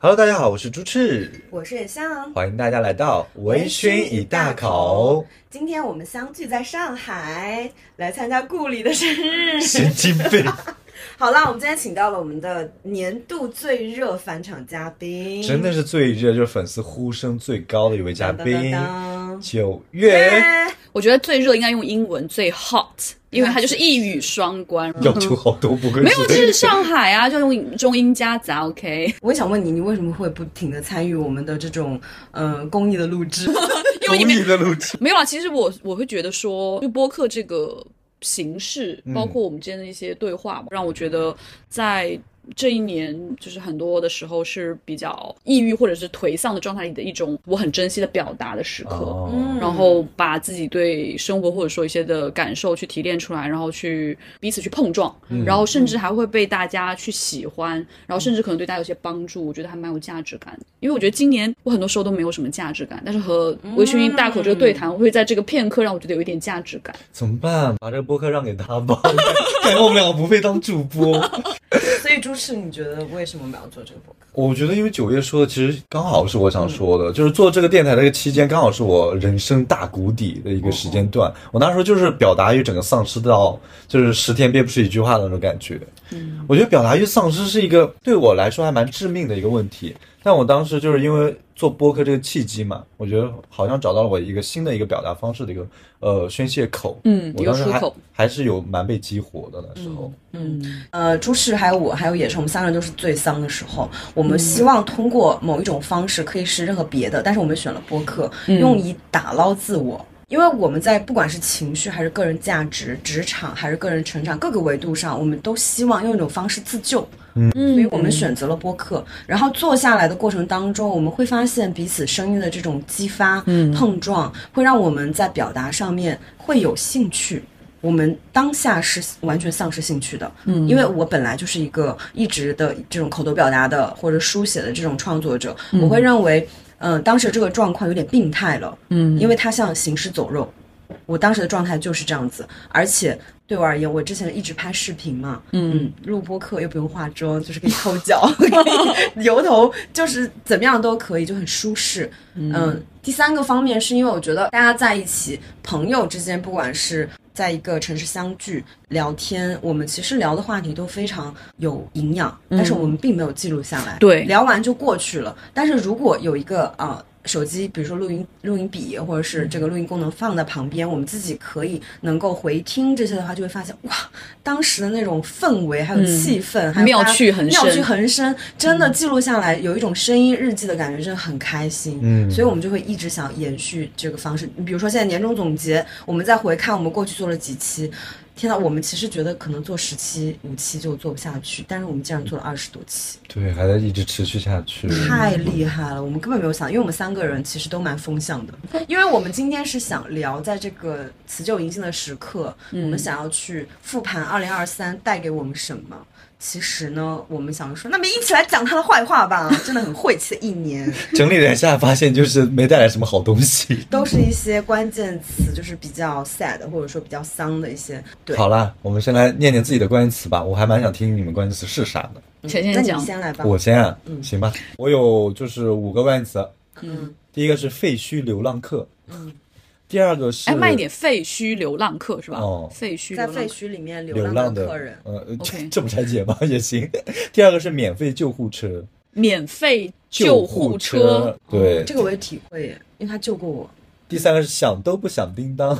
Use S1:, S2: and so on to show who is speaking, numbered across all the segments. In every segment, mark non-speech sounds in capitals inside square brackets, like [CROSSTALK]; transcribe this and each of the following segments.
S1: Hello，大家好，我是朱赤，
S2: 我是野香，
S1: 欢迎大家来到微醺一大口。
S2: 今天我们相聚在上海，来参加顾里的生日。
S1: 神经病！[LAUGHS]
S2: 好啦，我们今天请到了我们的年度最热返场嘉宾，
S1: 真的是最热，就是粉丝呼声最高的一位嘉宾
S2: 当当当，
S1: 九月。
S3: 我觉得最热应该用英文最 hot，因为它就是一语双关。
S1: 要求好多，不愧
S3: 没有，这是上海啊，就用中英夹杂。OK，[LAUGHS]
S2: 我也想问你，你为什么会不停的参与我们的这种呃公益的录制？[LAUGHS]
S3: 因为你们
S1: 公益的录制。[LAUGHS]
S3: 没有啊。其实我我会觉得说，就播客这个形式，包括我们之间的一些对话，让我觉得在。这一年就是很多的时候是比较抑郁或者是颓丧的状态里的一种我很珍惜的表达的时刻，然后把自己对生活或者说一些的感受去提炼出来，然后去彼此去碰撞，然后甚至还会被大家去喜欢，然后甚至可能对大家有些帮助，我觉得还蛮有价值感的。因为我觉得今年我很多时候都没有什么价值感，但是和微醺音大口这个对谈，我会在这个片刻让我觉得有一点价值感。[LAUGHS]
S1: 怎么办？把这个播客让给他吧，感 [LAUGHS] 觉我们两个不配当主播。
S2: 朱赤，你觉得为什么我们要做这个博客？
S1: 我觉得，因为九月说的其实刚好是我想说的，就是做这个电台的这个期间，刚好是我人生大谷底的一个时间段。我那时候就是表达欲整个丧失到，就是十天憋不出一句话的那种感觉。嗯，我觉得表达欲丧失是一个对我来说还蛮致命的一个问题。但我当时就是因为做播客这个契机嘛，我觉得好像找到了我一个新的一个表达方式的一个呃宣泄口。
S3: 嗯
S1: 我当时还
S3: 一个出口
S1: 还是有蛮被激活的那时候。
S2: 嗯呃，朱氏还有我还有野生，我们三个人都是最丧的时候。我们希望通过某一种方式，可以是任何别的，但是我们选了播客，用以打捞自我。因为我们在不管是情绪还是个人价值、职场还是个人成长各个维度上，我们都希望用一种方式自救。
S3: 嗯，
S2: 所以我们选择了播客。然后坐下来的过程当中，我们会发现彼此声音的这种激发、碰撞，会让我们在表达上面会有兴趣。我们当下是完全丧失兴趣的，嗯，因为我本来就是一个一直的这种口头表达的或者书写的这种创作者，我会认为，嗯、当时这个状况有点病态了，嗯，因为它像行尸走肉，我当时的状态就是这样子，而且对我而言，我之前一直拍视频嘛，嗯，录播课又不用化妆，就是可以抠脚，可以 [LAUGHS] 油头，就是怎么样都可以，就很舒适。嗯，第三个方面是因为我觉得大家在一起，朋友之间，不管是在一个城市相聚聊天，我们其实聊的话题都非常有营养，但是我们并没有记录下来，
S3: 对
S2: 聊完就过去了。但是如果有一个啊。手机，比如说录音录音笔，或者是这个录音功能放在旁边，我们自己可以能够回听这些的话，就会发现哇，当时的那种氛围还有气氛，还有
S3: 妙趣横生
S2: 妙趣横生，真的记录下来，有一种声音日记的感觉，真的很开心。
S1: 嗯
S2: 所以我们就会一直想延续这个方式。你比如说现在年终总结，我们再回看我们过去做了几期。天呐，我们其实觉得可能做十期、五期就做不下去，但是我们竟然做了二十多期，
S1: 对，还在一直持续下去。
S2: 太厉害了！我们根本没有想，因为我们三个人其实都蛮风向的，因为我们今天是想聊在这个辞旧迎新的时刻，我们想要去复盘二零二三带给我们什么。其实呢，我们想说，那么一起来讲他的坏话吧，[LAUGHS] 真的很晦气的一年，
S1: 整理了一下，发现就是没带来什么好东西。[LAUGHS]
S2: 都是一些关键词，就是比较 sad 或者说比较丧的一些。对，
S1: 好啦，我们先来念念自己的关键词吧，我还蛮想听你们关键词是啥的。
S2: 那你先来吧。
S1: 我先啊，行吧，我有就是五个关键词，
S2: 嗯，
S1: 第一个是废墟流浪客，嗯，第二个是
S3: 哎，慢一点，废墟流浪客是吧？
S1: 哦
S3: 废墟
S2: 在废墟里面流
S1: 流
S2: 浪
S1: 浪的
S2: 的客人，
S1: 呃，这
S3: OK
S1: 这不拆解吗？[LAUGHS] 也行。第二个是免费救护车，
S3: 免费救护车，
S1: 对，
S2: 这个我也体会耶，因为他救过我。
S1: 第三个是想都不响叮当，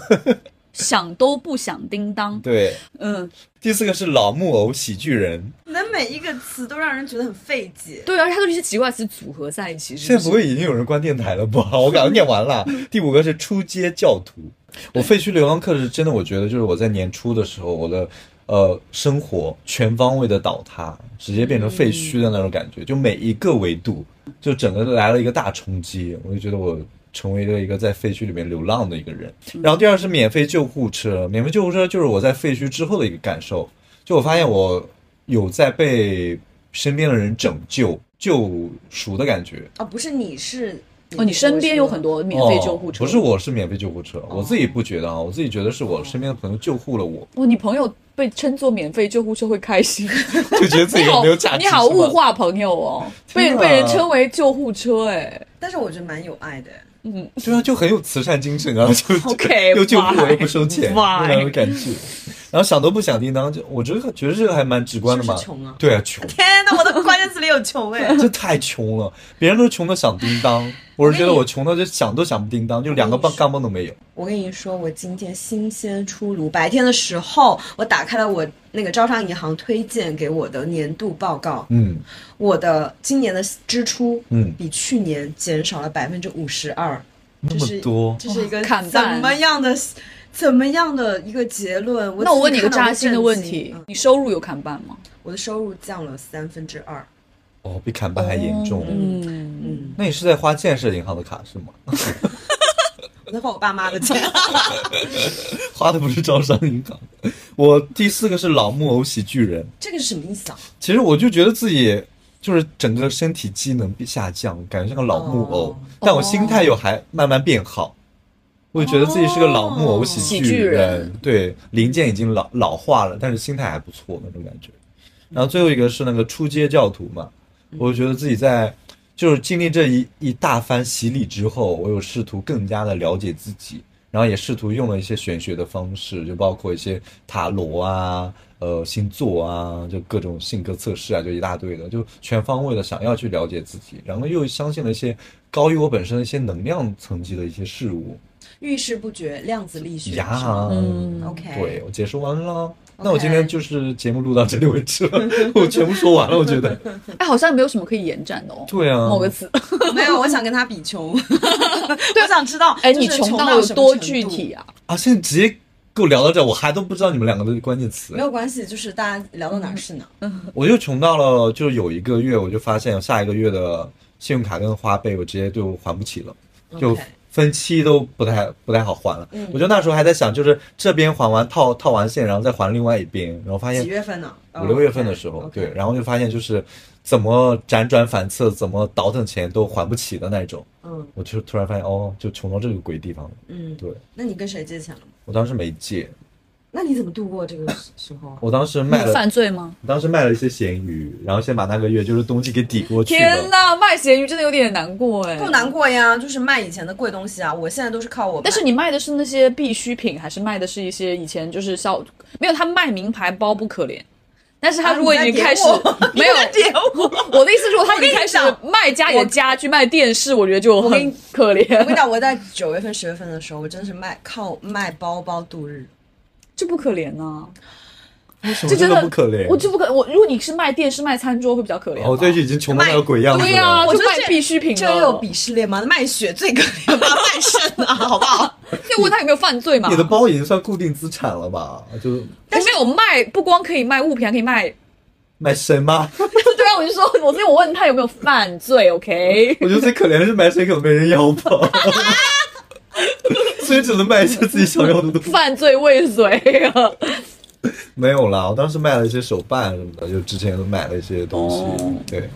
S3: 响都不想叮当。
S1: 对。
S3: 嗯，
S1: 第四个是老木偶喜剧人，
S2: 你的每一个词都让人觉得很费解。
S3: 对啊，而且它都是一些奇怪词组合在一起，是是
S1: 现在不会已经有人关电台了吧？我刚刚念完了。[LAUGHS] 第五个是出街教徒，我废墟流浪客是真的，我觉得就是我在年初的时候，我的呃生活全方位的倒塌，直接变成废墟的那种感觉，就每一个维度，就整个来了一个大冲击，我就觉得我。成为了一个在废墟里面流浪的一个人，然后第二是免费救护车，免费救护车就是我在废墟之后的一个感受，就我发现我有在被身边的人拯救、救赎的感觉，
S2: 啊，不是你是
S3: 哦，你身边有很多免费救护车，
S1: 哦、不是我是免费救护车，我自己不觉得啊，我自己觉得是我身边的朋友救护了我。
S3: 哦，你朋友被称作免费救护车会开心，
S1: 就觉得自己没有价值。[LAUGHS]
S3: 你好物化朋友哦，被被人称为救护车哎，
S2: 但是我觉得蛮有爱的。
S3: 嗯，
S1: 对啊，就很有慈善精神啊，[LAUGHS] 就
S3: OK，
S1: 又救护我又不收钱，
S3: 那
S1: 种感觉。然后想都不想叮当，就我觉得觉得这个还蛮直观的嘛。
S2: 穷啊，
S1: 对啊，穷。[LAUGHS]
S2: 天哪，我的关键词里有穷哎，
S1: 这太穷了，别人都穷的想叮当，我是觉得我穷的就想都想不叮当，就两个棒钢镚都没有。
S2: 我跟你说，我今天新鲜出炉，白天的时候我打开了我那个招商银行推荐给我的年度报告，
S1: 嗯，
S2: 我的今年的支出，
S1: 嗯，
S2: 比去年减少了百分之五十二，
S1: 那么多，
S2: 这是一个
S3: 看
S2: 怎么样的？怎么样的一个结论？
S3: 那我问你个扎心的问题：你收入有砍半吗？
S2: 我的收入降了三分之二。
S1: 哦，比砍半还严重。
S3: 嗯
S2: 嗯，
S1: 那你是在花建设银行的卡是吗？[LAUGHS]
S2: 我在花我爸妈的钱，[LAUGHS]
S1: 花的不是招商银行。我第四个是老木偶喜剧人，
S2: 这个是什么意思啊？
S1: 其实我就觉得自己就是整个身体机能下降，感觉像个老木偶，但我心态又还慢慢变好。我就觉得自己是个老木偶喜剧人，对零件已经老老化了，但是心态还不错那种感觉。然后最后一个是那个出街教徒嘛，我就觉得自己在就是经历这一一大番洗礼之后，我有试图更加的了解自己，然后也试图用了一些玄学的方式，就包括一些塔罗啊、呃星座啊，就各种性格测试啊，就一大堆的，就全方位的想要去了解自己，然后又相信了一些高于我本身的一些能量层级的一些事物。
S2: 遇事不决，量子力学
S1: 呀，
S2: 嗯，OK，
S1: 对我解释完了。那我今天就是节目录到这里为止了，[LAUGHS] 我全部说完了。我觉得，[LAUGHS]
S3: 哎，好像没有什么可以延展的哦。
S1: 对啊，
S3: 某个词 [LAUGHS]
S2: 没有，我想跟他比穷。对，我想知道，
S3: 哎，你
S2: 穷
S3: 到有多具体啊？
S1: 啊，现在直接跟我聊到这，我还都不知道你们两个的关键词。
S2: 没有关系，就是大家聊到哪是哪。
S3: 嗯，
S1: 我就穷到了，就是有一个月，我就发现下一个月的信用卡跟花呗，我直接就还不起了，就。分期都不太不太好还了，
S2: 嗯，
S1: 我觉得那时候还在想，就是这边还完套套完线，然后再还另外一边，然后发现
S2: 几月份呢？
S1: 五六月份的时候，对，然后就发现就是怎么辗转反侧，怎么倒腾钱都还不起的那种，
S2: 嗯，
S1: 我就突然发现哦，就穷到这个鬼地方了，
S2: 嗯，
S1: 对。
S2: 那你跟谁借钱了？
S1: 我当时没借。
S2: 那你怎么度过这个时候？
S1: 我当时卖了
S3: 犯罪吗？
S1: 当时卖了一些咸鱼，然后先把那个月就是冬季给抵过去了。
S3: 天哪，卖咸鱼真的有点难过哎。
S2: 不难过呀，就是卖以前的贵东西啊。我现在都是靠我。
S3: 但是你卖的是那些必需品，还是卖的是一些以前就是消没有？他卖名牌包不可怜，但是他如果已经开始没有
S2: 我，
S3: 我的意思是说他已经开始卖家里的家具、卖电视，我觉得就很可怜。
S2: 我跟你讲，我在九月份、十月份的时候，我真的是卖靠卖包包度日。
S3: 这不可怜呐，
S1: 这真
S3: 的
S1: 不可怜。
S3: 我就不可我，如果你是卖电视、卖餐桌，会比较可怜。
S1: 我最近已经穷到那个鬼样子了。
S3: 对呀，
S2: 我
S3: 就卖必需品。
S2: 这有鄙视链吗？卖血最可怜吧，卖肾啊，好不好？[LAUGHS]
S3: 要问他有没有犯罪嘛？
S1: 你的包已经算固定资产了吧？就
S3: 但是有卖，不光可以卖物品，还可以卖 [LAUGHS]
S1: 卖身吗？[LAUGHS]
S3: 对啊，我就说，我所以我问他有没有犯罪？OK？
S1: 我觉得最可怜的是卖身，可能没人要吧。[LAUGHS] 所以只能卖一些自己想要的东西。
S3: 犯罪未遂啊！
S1: 没有啦，我当时卖了一些手办什么的，就之前都买了一些东西。
S3: 哦、
S1: 对，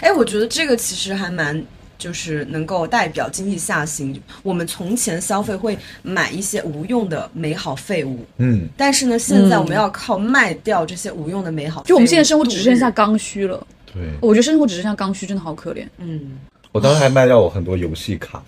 S2: 哎，我觉得这个其实还蛮，就是能够代表经济下行。我们从前消费会买一些无用的美好废物，
S1: 嗯，
S2: 但是呢，现在我们要靠卖掉这些无用的美好。
S3: 就我们现在生活只剩下刚需了。
S1: 对，
S3: 我觉得生活只剩下刚需，真的好可怜。
S2: 嗯，
S1: 我当时还卖掉我很多游戏卡。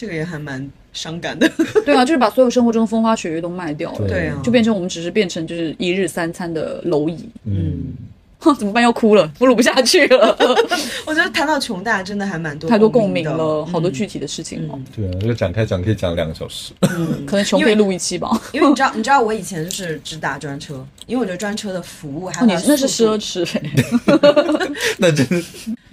S2: 这个也还蛮伤感的，[LAUGHS]
S3: 对啊，就是把所有生活中的风花雪月都卖掉了，
S2: 对啊，
S3: 就变成我们只是变成就是一日三餐的蝼蚁，
S1: 嗯，[LAUGHS]
S3: 怎么办？要哭了，我录不下去了。[LAUGHS]
S2: 我觉得谈到穷大真的还蛮多
S3: 太多共鸣了，好多具体的事情哦。
S1: 对啊，这个展开讲可以讲两个小时，
S2: 嗯，
S3: 可能穷可以录一期吧。
S2: 因为你知道，你知道我以前就是只打专车，因为我觉得专车的服务还有
S3: 你那是奢侈，
S1: 那真的。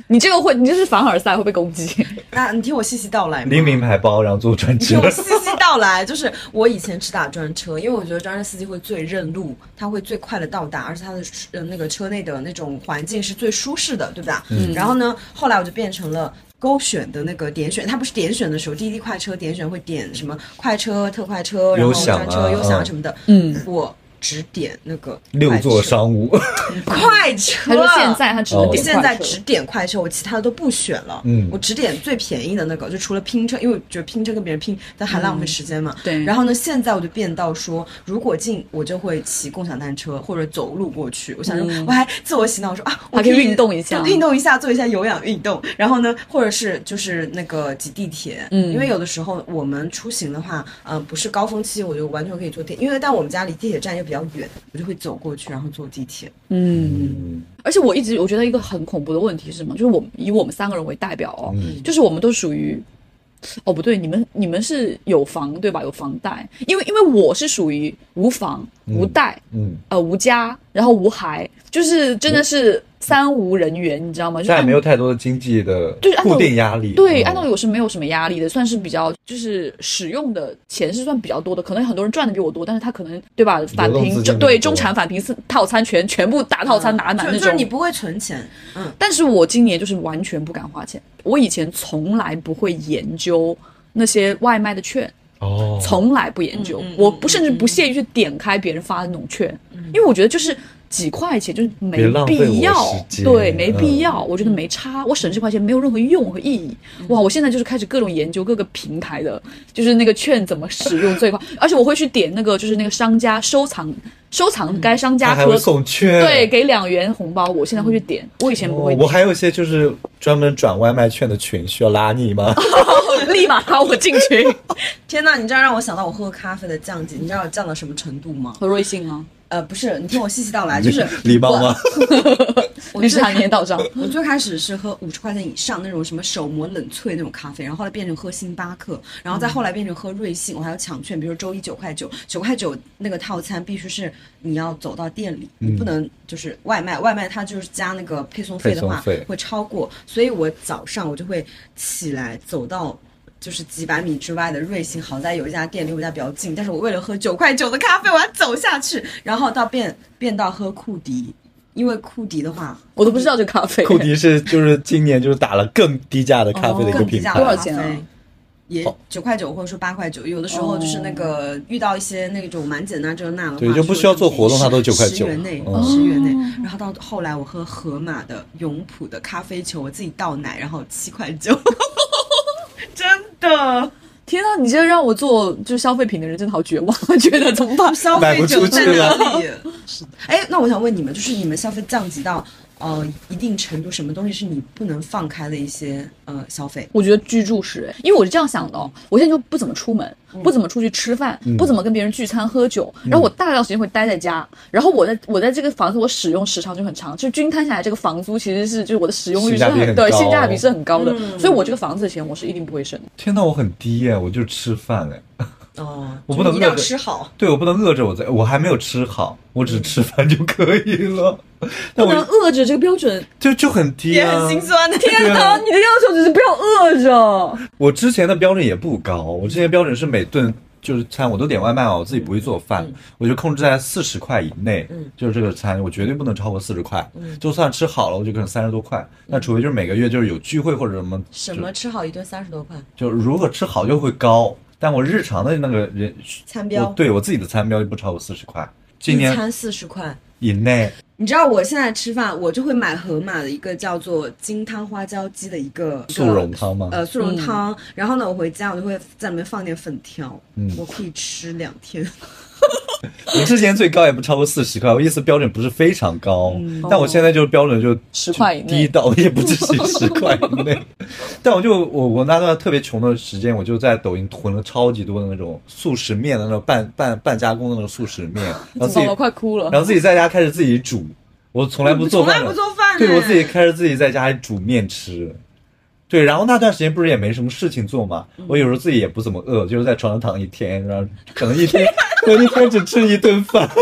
S3: 你这个会，你这是凡尔赛会被攻击。[LAUGHS]
S2: 那你听我细细道来。
S1: 拎名牌包，然后坐专车。
S2: 你听我细细道来，就是我以前只打专车，因为我觉得专车司机会最认路，他会最快的到达，而且他的呃那个车内的那种环境是最舒适的，对吧？
S1: 嗯。
S2: 然后呢，后来我就变成了勾选的那个点选，它不是点选的时候，滴滴快车点选会点什么快车、特快车，然后专车、优享什么的。
S3: 嗯。
S2: 我只点那个
S1: 六座商务，[LAUGHS]
S2: 快车。
S3: 他说现在他只能
S1: 哦
S3: 点
S2: 我现在只点快车，我其他的都不选了。
S1: 嗯
S2: 我只点最便宜的那个，就除了拼车，因为我觉得拼车跟别人拼，但还浪费时间嘛。
S3: 嗯对
S2: 然后呢，现在我就变到说，如果进我就会骑共享单车或者走路过去。我想说，我还自我洗脑说啊，我
S3: 可以运动一下
S2: 就运动一下，做一下有氧运动。然后呢，或者是就是那个挤地铁，
S3: 嗯
S2: 因为有的时候我们出行的话，呃，不是高峰期，我就完全可以坐地，因为但我们家离地铁站又比较远，我就会走过去，然后坐地铁。
S3: 嗯，而且我一直我觉得一个很恐怖的问题是什么？就是我们以我们三个人为代表哦，就是我们都属于。哦，不对，你们你们是有房对吧？有房贷，因为因为我是属于无房无贷，
S1: 嗯，
S3: 呃无家，然后无孩，就是真的是三无人员，你知道吗？
S1: 现在没有太多的经济的
S3: 就是
S1: 固定压力。
S3: 对，
S1: 嗯
S3: 按道理我是没有什么压力的，算是比较就是使用的钱是算比较多的，可能很多人赚的比我多，但是他可能对吧？返贫对中产返贫四套餐全全部大套餐拿满那种。
S2: 就是你不会存钱，嗯，
S3: 但是我今年就是完全不敢花钱，我以前从来不会研究那些外卖的券。
S1: 哦，
S3: 从来不研究，
S2: 嗯嗯
S3: 我不甚至不屑于去点开别人发的那种券，因为我觉得就是几块钱就是没必要对，没必
S1: 嗯。
S3: 要，我觉得没差，我省这块钱没有任何用和意义。哇，我现在就是开始各种研究各个平台的，就是那个券怎么使用最快，[LAUGHS] 而且我会去点那个就是那个商家收藏收藏该商家可
S1: 他还会送券，
S3: 对给两元红包，我现在会去点，我以前不会，
S1: 哦我还有一些就是专门转外卖券的群，需要拉你吗？[LAUGHS]
S3: 立马拉我进群。[LAUGHS]
S2: 天呐，你这样让我想到我喝咖啡的降级，你知道我降到什么程度吗？
S3: 喝瑞幸啊，
S2: 呃，不是，你听我细细道来，就是
S1: 礼貌吗？[LAUGHS]
S2: 我
S3: 那是他年到账。
S2: 我最开始是喝五十块钱以上那种什么手磨冷萃那种咖啡，然后后来变成喝星巴克，然后再后来变成喝瑞幸，我还有抢券，比如周一九块九，九块九那个套餐必须是你要走到店里，你不能就是外卖，外卖它就是加那个配送费的话会超过，所以我早上我就会起来走到。就是几百米之外的瑞幸，好在有一家店离我家比较近，但是我为了喝九块九的咖啡，我要走下去，然后到变变到喝库迪，因为库迪的话，
S3: 我都不知道这咖啡，
S1: 库迪是就是今年就是打了更低价的咖啡的一个品牌，
S2: 更低价的咖
S3: 多少钱啊
S2: 啡也
S1: 好
S2: 九块九或者说八块九，有的时候就是那个遇到一些那种满减啊这那的话，
S1: 对就不需要做活动它都九块九
S2: 十元内，
S1: 嗯
S2: 十元内。然后到后来我喝盒马的永璞的咖啡球，我自己倒奶，然后七块九，真的
S3: 天啊，你这让我做就是消费品的人真的好绝望，[LAUGHS] 觉得怎么办？
S2: 消费
S1: 卖不出
S2: 者在哪里？[LAUGHS] 哎，那我想问你们，就是你们消费降级到呃一定程度，什么东西是你不能放开的一些呃消费？
S3: 我觉得居住是，因为我是这样想的哦，我现在就不怎么出门，不怎么出去吃饭，不怎么跟别人聚餐喝酒，然后我大量时间会待在家，然后我在我在这个房子我使用时长就很长，就均摊下来这个房租其实是就是我的使用率是
S1: 很
S3: 对
S1: 高。
S3: 性价比是很高的，所以我这个房子的钱我是一定不会省的。
S1: 天呐，我很低耶，我就吃饭哎，
S2: 哦，
S1: 我不能饿着
S2: 吃好。
S1: 对我不能饿着我在，我还没有吃好，我只吃饭就可以了，但
S3: 不能饿着这个标准，
S1: 就就很低
S2: 也
S1: 啊，
S2: 很心酸的。
S1: 天哪
S3: 啊，你的要求只是不要饿着。
S1: 我之前的标准也不高，我之前标准是每顿就是餐我都点外卖哦，我自己不会做饭，我就控制在四十块以内，
S2: 嗯
S1: 就是这个餐我绝对不能超过四十块，就算吃好了我就可能三十多块，那除非就是每个月就是有聚会或者什么，
S2: 什么吃好一顿三十多块？
S1: 就如果吃好就会高，但我日常的那个人
S2: 餐标。
S1: 对我自己的餐标就不超过四十块，今年
S2: 一餐四十块。
S1: 以内，
S2: 你知道我现在吃饭，我就会买盒马的一个叫做金汤花椒鸡的一个
S1: 速溶汤吗？
S2: 呃，速溶汤。然后呢，我回家我就会在里面放点粉条，
S1: 嗯。
S2: 我可以吃两天。[LAUGHS]
S1: 我之前最高也不超过四十块，我意思标准不是非常高，
S2: 嗯
S1: 但我现在就是标准就
S3: 10块以内
S1: 低到也不至于十块以内。[LAUGHS] 但我就我我那段特别穷的时间，我就在抖音囤了超级多的那种速食面的那种半半半加工的那种速食面，[LAUGHS] 然后自己
S3: 快哭了。
S1: 然后自己在家开始自己煮，我从来不做饭，
S2: 从来不做饭
S1: 对
S2: 哎
S1: 我自己开始自己在家里煮面吃。对，然后那段时间不是也没什么事情做嘛，
S2: 嗯
S1: 我有时候自己也不怎么饿，就是在床上躺一天，然后 [LAUGHS] 可能一天可能一天只吃一顿饭。[LAUGHS]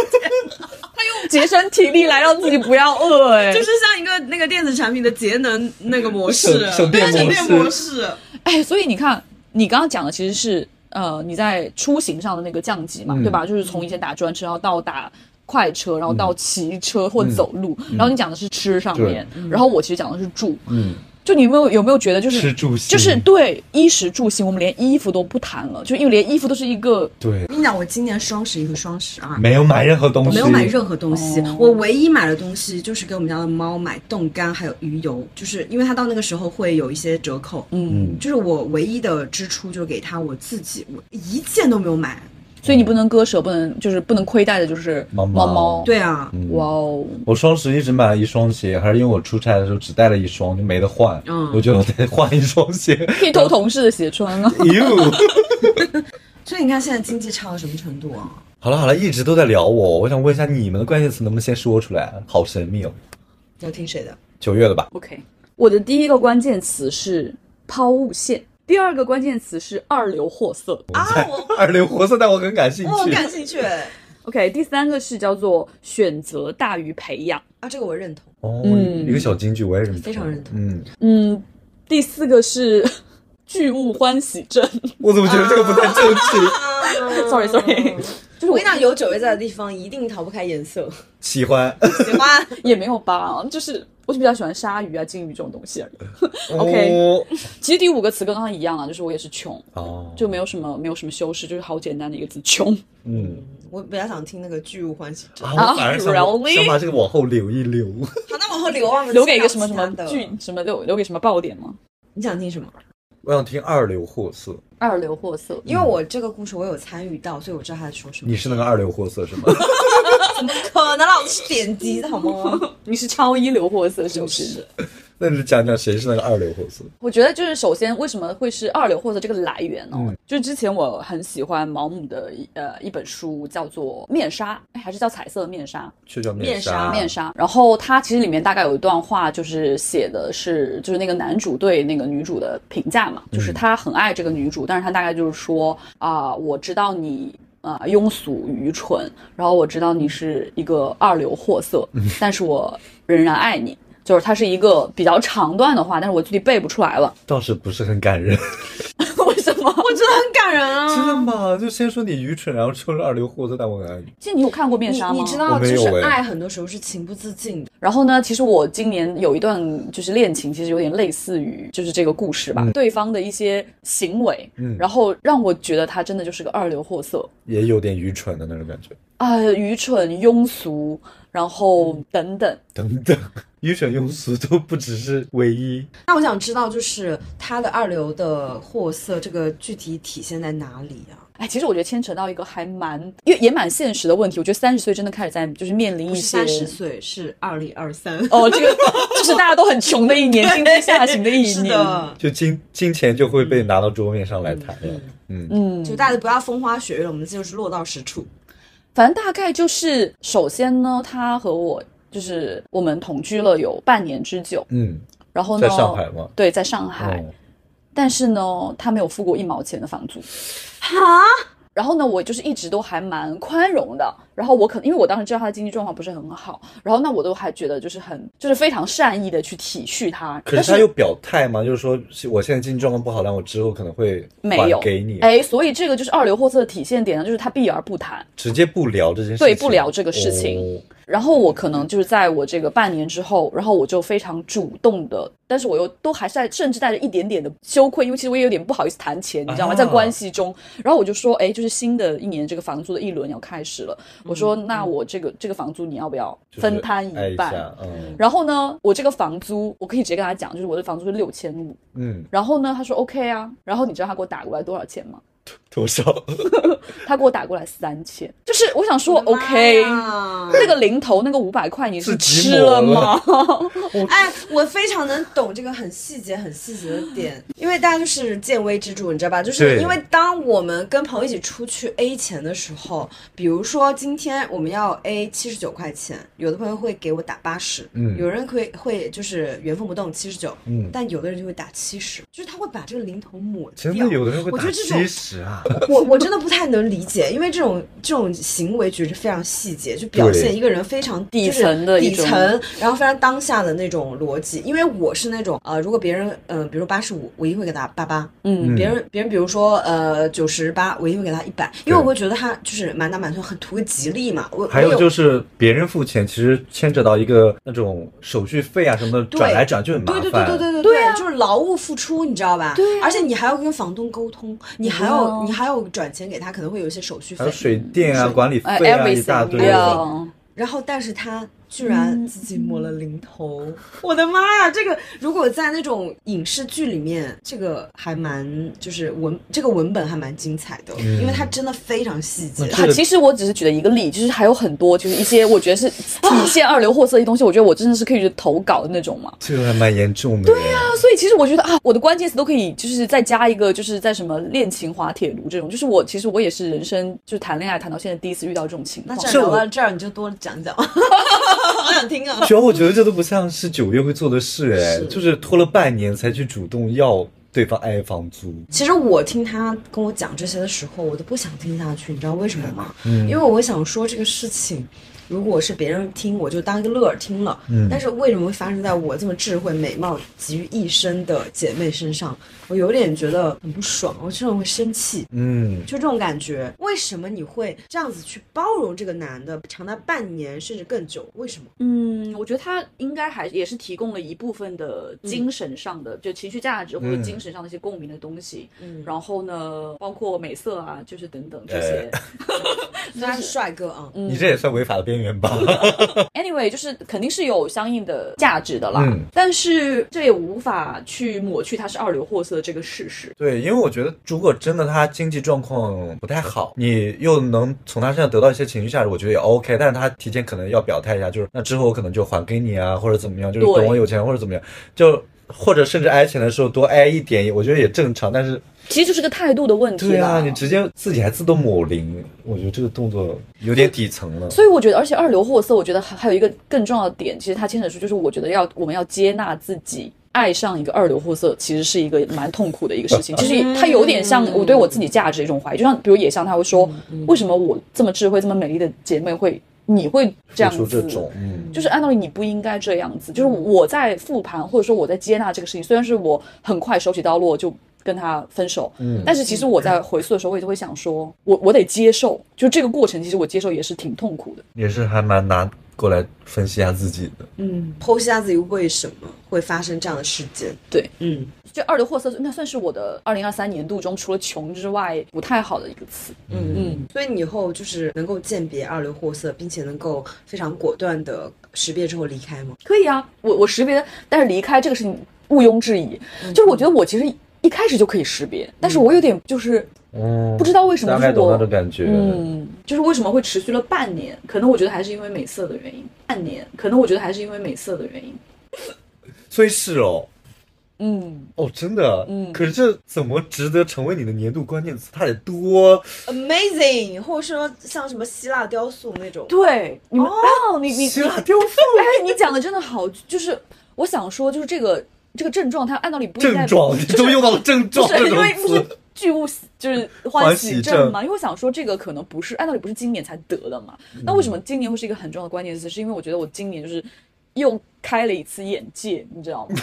S3: 节省体力来让自己不要饿，[LAUGHS] 哎，
S2: 就是像一个那个电子产品的节能那个模式，
S1: 省省电模式
S2: 省电模式。
S3: 哎，所以你看，你刚刚讲的其实是呃你在出行上的那个降级嘛，
S1: 嗯
S3: 对吧？就是从以前打专车，然后到打快车，然后到骑车或走路，然后你讲的是吃上面，然后我其实讲的是住。
S1: 嗯，
S3: 就你有没有有没有觉得就是
S1: 吃住行。
S3: 就是对衣食住行，我们连衣服都不谈了，就因为连衣服都是一个
S1: 对。
S2: 我，跟你讲，我今年双十一和双十二。
S1: 没有买任何东西，
S2: 没有买任何东西，
S3: 哦。
S2: 我唯一买的东西就是给我们家的猫买冻干还有鱼油，就是因为它到那个时候会有一些折扣，
S3: 嗯，
S2: 就是我唯一的支出就是给它我自己，我一件都没有买。
S3: 所以你不能割舍，不能就是不能亏待的就是
S1: 猫猫
S3: 猫猫。，
S2: 对啊，
S3: 哇哦，
S1: 我双十一只买了一双鞋，还是因为我出差的时候只带了一双，就没得换。
S2: 嗯
S1: 我觉得我得换一双鞋。
S3: 可以偷同事的鞋穿啊。[LAUGHS]
S1: 哟，[LAUGHS]
S2: 所以你看现在经济差到什么程度啊？
S1: 好了好了，一直都在聊我，我想问一下你们的关键词能不能先说出来？好神秘哦。
S2: 要听谁的？
S1: 九月的吧
S3: ，OK，我的第一个关键词是抛物线，第二个关键词是二流货色。
S2: 啊，我
S1: 二流货色，但我很感兴趣我。
S2: 感兴趣
S3: OK，第三个是叫做选择大于培养。
S2: 啊，这个我认同。
S1: 哦，
S3: 嗯
S1: 一个小金句，我也认同，
S2: 非常认同
S1: 嗯，
S3: 嗯，第四个是 [LAUGHS] 巨物欢喜症。
S1: 我怎么觉得这个不太正确？[LAUGHS] [LAUGHS]
S3: sorry sorry，就是我
S2: 我跟你讲，有九月在的地方一定逃不开颜色，
S1: 喜欢。
S2: 喜欢。[LAUGHS]
S3: 也没有吧，就是我就比较喜欢鲨鱼啊、金鱼这种东西而已。OK
S1: 哦
S3: 其实第五个词跟刚刚一样啊，就是我也是穷，
S1: 哦，
S3: 就没有什么没有什么修饰，就是好简单的一个字，穷。
S1: 嗯，
S2: 我比较想听那个巨物欢喜症。
S1: 啊，我反而想把这个往后留一留。
S2: 好，那往后留
S3: 留给一个什么什么
S2: 其他的
S3: 剧什么留留给什么爆点吗？
S2: 你想听什么？
S1: 我想听二流货色，
S3: 二流货色，
S2: 因为我这个故事我有参与到，所以我知道他在说什么。
S1: 你是那个二流货色是吗？[LAUGHS]
S2: 怎么可能老子是点击的好吗？[LAUGHS]
S3: 你是超一流货色是不是？
S1: 那你讲讲谁是那个二流货色？
S3: 我觉得就是首先为什么会是二流货色这个来源呢？
S1: 嗯
S3: 就是之前我很喜欢毛姆的一呃一本书叫做《面纱》，哎还是叫《彩色的面纱》。
S1: 就叫
S2: 面纱
S1: 纱。
S3: 面纱。然后它其实里面大概有一段话，就是写的是就是那个男主对那个女主的评价嘛，就是他很爱这个女主，但是他大概就是说啊、我知道你。啊、庸俗愚蠢，然后我知道你是一个二流货色，但是我仍然爱你。就是它是一个比较长段的话，但是我具体背不出来了。
S1: 倒是不是很感人，[LAUGHS]
S3: 为什么？
S2: 我觉得很感人啊！
S1: 真的吗？就先说你愚蠢，然后说是二流货色，但我很爱你。
S3: 其实你有看过面纱吗？
S2: 你你知道，就是爱很多时候是情不自禁的。
S3: 然后呢，其实我今年有一段就是恋情，其实有点类似于就是这个故事吧，对方的一些行为，
S1: 嗯
S3: 然后让我觉得他真的就是个二流货色
S1: 也有点愚蠢的那种感觉。
S3: 啊、愚蠢、庸俗，然后等等。
S1: 等等，愚蠢庸俗都不只是唯一。
S2: 那我想知道，就是他的二流的货色，这个具体体现在哪里啊？
S3: 哎，其实我觉得牵扯到一个还蛮也也蛮现实的问题。我觉得三十岁真的开始在就是面临一些
S2: 三十岁，是二零二三。
S3: 哦，这个就是大家都很穷的一年，经济下行的一
S2: 是
S3: 年。
S2: 的，
S1: 就金金钱就会被拿到桌面上来谈了。嗯，
S3: 嗯，
S2: 就大家不要风花雪月了，我们就是落到实处。
S3: 反正大概就是，首先呢，他和我就是我们同居了有半年之久，
S1: 嗯，
S3: 然后呢，
S1: 在上海吗？
S3: 对，在上海，
S1: 哦，
S3: 但是呢，他没有付过一毛钱的房租。
S2: 哈，
S3: 然后呢，我就是一直都还蛮宽容的。然后我可能因为我当时知道他的经济状况不是很好，然后那我都还觉得就是很就是非常善意的去体恤他。
S1: 可是他有表态吗？就是说我现在经济状况不好，但我之后可能会
S3: 没有
S1: 还给你，
S3: 哎，所以这个就是二流货色的体现点呢，就是他避而不谈。
S1: 直接不聊这件事情。
S3: 对不聊这个事情
S1: 哦
S3: 然后我可能就是在我这个半年之后，然后我就非常主动的，但是我又都还是在，甚至带着一点点的羞愧，因为其实我也有点不好意思谈钱，你知道吗？
S1: 啊
S3: 在关系中，然后我就说，哎，就是新的一年这个房租的一轮要开始了，我说，那我这个这个房租你要不要分摊
S1: 一
S3: 半？然后呢，我这个房租我可以直接跟他讲，就是我的房租是六千五。
S1: 嗯，
S3: 然后呢，他说 OK 啊。然后你知道他给我打过来多少钱吗？
S1: 多少？[LAUGHS]
S3: 他给我打过来三千，就是我想说 OK，那个零头那个五百块你是吃了吗？[LAUGHS]
S2: 哎，我非常能懂这个很细节、很细节的点，因为大家就是见微知著，你知道吧？就是因为当我们跟朋友一起出去 A 钱的时候，比如说今天我们要 A 七十九块钱，有的朋友会给我打八十，
S1: 嗯
S2: 有人会会就是原封不动七十九，
S1: 嗯
S2: 但有的人就会打七十，就是他会把这个零头抹掉。
S1: 真的有的人会打
S2: 我觉得这种
S1: 七十，[LAUGHS]
S2: 我我真的不太能理解，因为这种这种行为举止非常细节，就表现一个人非常
S3: 底层的一种
S2: 底层，然后非常当下的那种逻辑。因为我是那种呃，如果别人呃，比如八十五，我一定会给他八八，
S3: 嗯
S2: 别人别人比如说呃九十八，我一定会给他一百，因为我会觉得他就是满打满算很图个吉利嘛。我
S1: 还有就是别人付钱，其实牵扯到一个那种手续费啊什么的，转来转去很麻
S2: 对
S1: 烦。
S2: 对对对对对
S3: 对啊
S2: 就是劳务付出，你知道吧？
S3: 对啊
S2: 而且你还要跟房东沟通，你还要
S3: 啊
S2: 你还要转钱给他，可能会有一些手续费。
S1: 还有。水电啊、管理
S3: 哎
S1: 费啊一大堆。
S3: 要
S2: 然后，但是他居然自己抹了零头，我的妈呀！这个如果在那种影视剧里面，这个还蛮就是文这个文本还蛮精彩的，因为它真的非常细节。
S3: 其实我只是举了一个例，就是还有很多，就是一些我觉得是体现二流货色的东西，我觉得我真的是可以去投稿的那种嘛。
S1: 这个还蛮严重的。对呀、
S3: 啊，所以其实我觉得啊，我的关键词都可以，就是再加一个，就是在什么恋情滑铁卢这种，就是我其实我也是人生就是谈恋爱谈到现在第一次遇到这种情况。
S2: 那聊到这儿，你就多讲讲，[LAUGHS] 好想听啊！
S1: 主要我觉得这都不像是九月会做的事，哎，就是拖了半年才去主动要对方挨房租。
S2: 其实我听他跟我讲这些的时候，我都不想听下去，你知道为什么吗？
S1: 嗯
S2: 因为我会想说这个事情。如果是别人听，我就当一个乐儿听了。
S1: 嗯
S2: 但是为什么会发生在我这么智慧、美貌、集于一身的姐妹身上？我有点觉得很不爽，我真的会生气。
S1: 嗯，
S2: 就这种感觉，为什么你会这样子去包容这个男的，长达半年甚至更久？为什么？
S3: 嗯，我觉得他应该还也是提供了一部分的精神上的，就情绪价值或者
S1: 嗯
S3: 精神上的一些共鸣的东西。
S2: 嗯
S3: 然后呢，包括美色啊，就是等等这些。[LAUGHS]
S2: 他是帅哥啊，
S1: 你这也算违法的边缘吧？[LAUGHS]
S3: anyway，就是肯定是有相应的价值的啦。
S1: 嗯
S3: 但是这也无法去抹去他是二流货色的这个事实。
S1: 对，因为我觉得，如果真的他经济状况不太好，你又能从他身上得到一些情绪价值，我觉得也 OK。但是他提前可能要表态一下，就是那之后我可能就还给你啊，或者怎么样，就是等我有钱或者怎么样，就或者甚至挨钱的时候多挨一点，我觉得也正常。但是，
S3: 其实就是个态度的问题
S1: 对啊，你直接自己还自动抹零，我觉得这个动作有点底层了。
S3: 所以我觉得，而且二流货色，我觉得还还有一个更重要的点，其实它牵扯出就是，我觉得要我们要接纳自己。爱上一个二流货色，其实是一个蛮痛苦的一个事情。[LAUGHS] 其实它有点像我对我自己价值一种怀疑，就像比如野象，他会说，为什么我这么智慧、这么美丽的姐妹会，你会这样子？
S1: 付出这种，嗯，
S3: 就是按道理你不应该这样子。就是我在复盘，或者说我在接纳这个事情，虽然是我很快手起刀落就跟他分手，
S1: 嗯
S3: 但是其实我在回溯的时候，我也就会想说，我我得接受，就这个过程，其实我接受也是挺痛苦的。
S1: 也是还蛮拿过来分析一下自己的。
S2: 嗯，剖析一下自己为什么会发生这样的事件。
S3: 对，
S2: 嗯
S3: 就二流货色那算是我的二零二三年度中除了穷之外不太好的一个词。
S2: 嗯嗯，所以你以后就是能够鉴别二流货色，并且能够非常果断的识别之后离开吗？
S3: 可以啊，我我识别，但是离开这个事情毋庸置疑。
S1: 嗯
S3: 就是我觉得我其实一开始就可以识别，但是我有点就是
S1: 嗯，
S3: 不知道为什么，
S1: 大概懂
S3: 就是我
S1: 他的感觉。
S3: 嗯，就是为什么会持续了半年？可能我觉得还是因为美色的原因。半年，可能我觉得还是因为美色的原因。
S1: 所以是哦，
S3: 嗯，
S1: 哦，真的，
S3: 嗯
S1: 可是这怎么值得成为你的年度关键词？它得多
S2: Amazing，或者说像什么希腊雕塑那种。
S3: 对，你们哦，你你
S1: 希腊雕塑 [LAUGHS]
S3: 哎，你讲的真的好，就是我想说，就是这个这个症状，它按道理不应该
S1: 症状，你
S3: 就是
S1: 终于用到了症
S3: 不是
S1: 状这种
S3: 因为不是
S1: 词。
S3: 巨物喜就是欢
S1: 喜症
S3: 嘛？因为我想说，这个可能不是按道理不是今年才得的嘛？那为什么今年会是一个很重要的关键词？是因为我觉得我今年就是又开了一次眼界，你知道吗？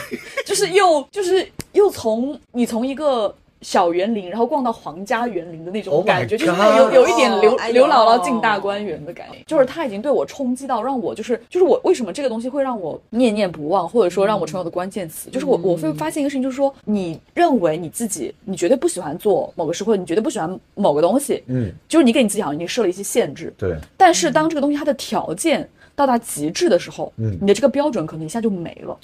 S3: 就是又就是又从你从一个。小园林，然后逛到皇家园林的那种
S1: Oh
S3: 感觉就是有有一点刘刘姥姥进大观园的感觉，就是他已经对我冲击到，让我就是就是我为什么这个东西会让我念念不忘，或者说让我成为我的关键词，就是我我会发现一个事情，就是说你认为你自己你绝对不喜欢做某个事，或者你绝对不喜欢某个东西，
S1: 嗯，
S3: 就是你给你自己好像已经设了一些限制，
S1: 对，
S3: 但是当这个东西它的条件到达极致的时候，
S1: 嗯。
S3: 你的这个标准可能一下就没了。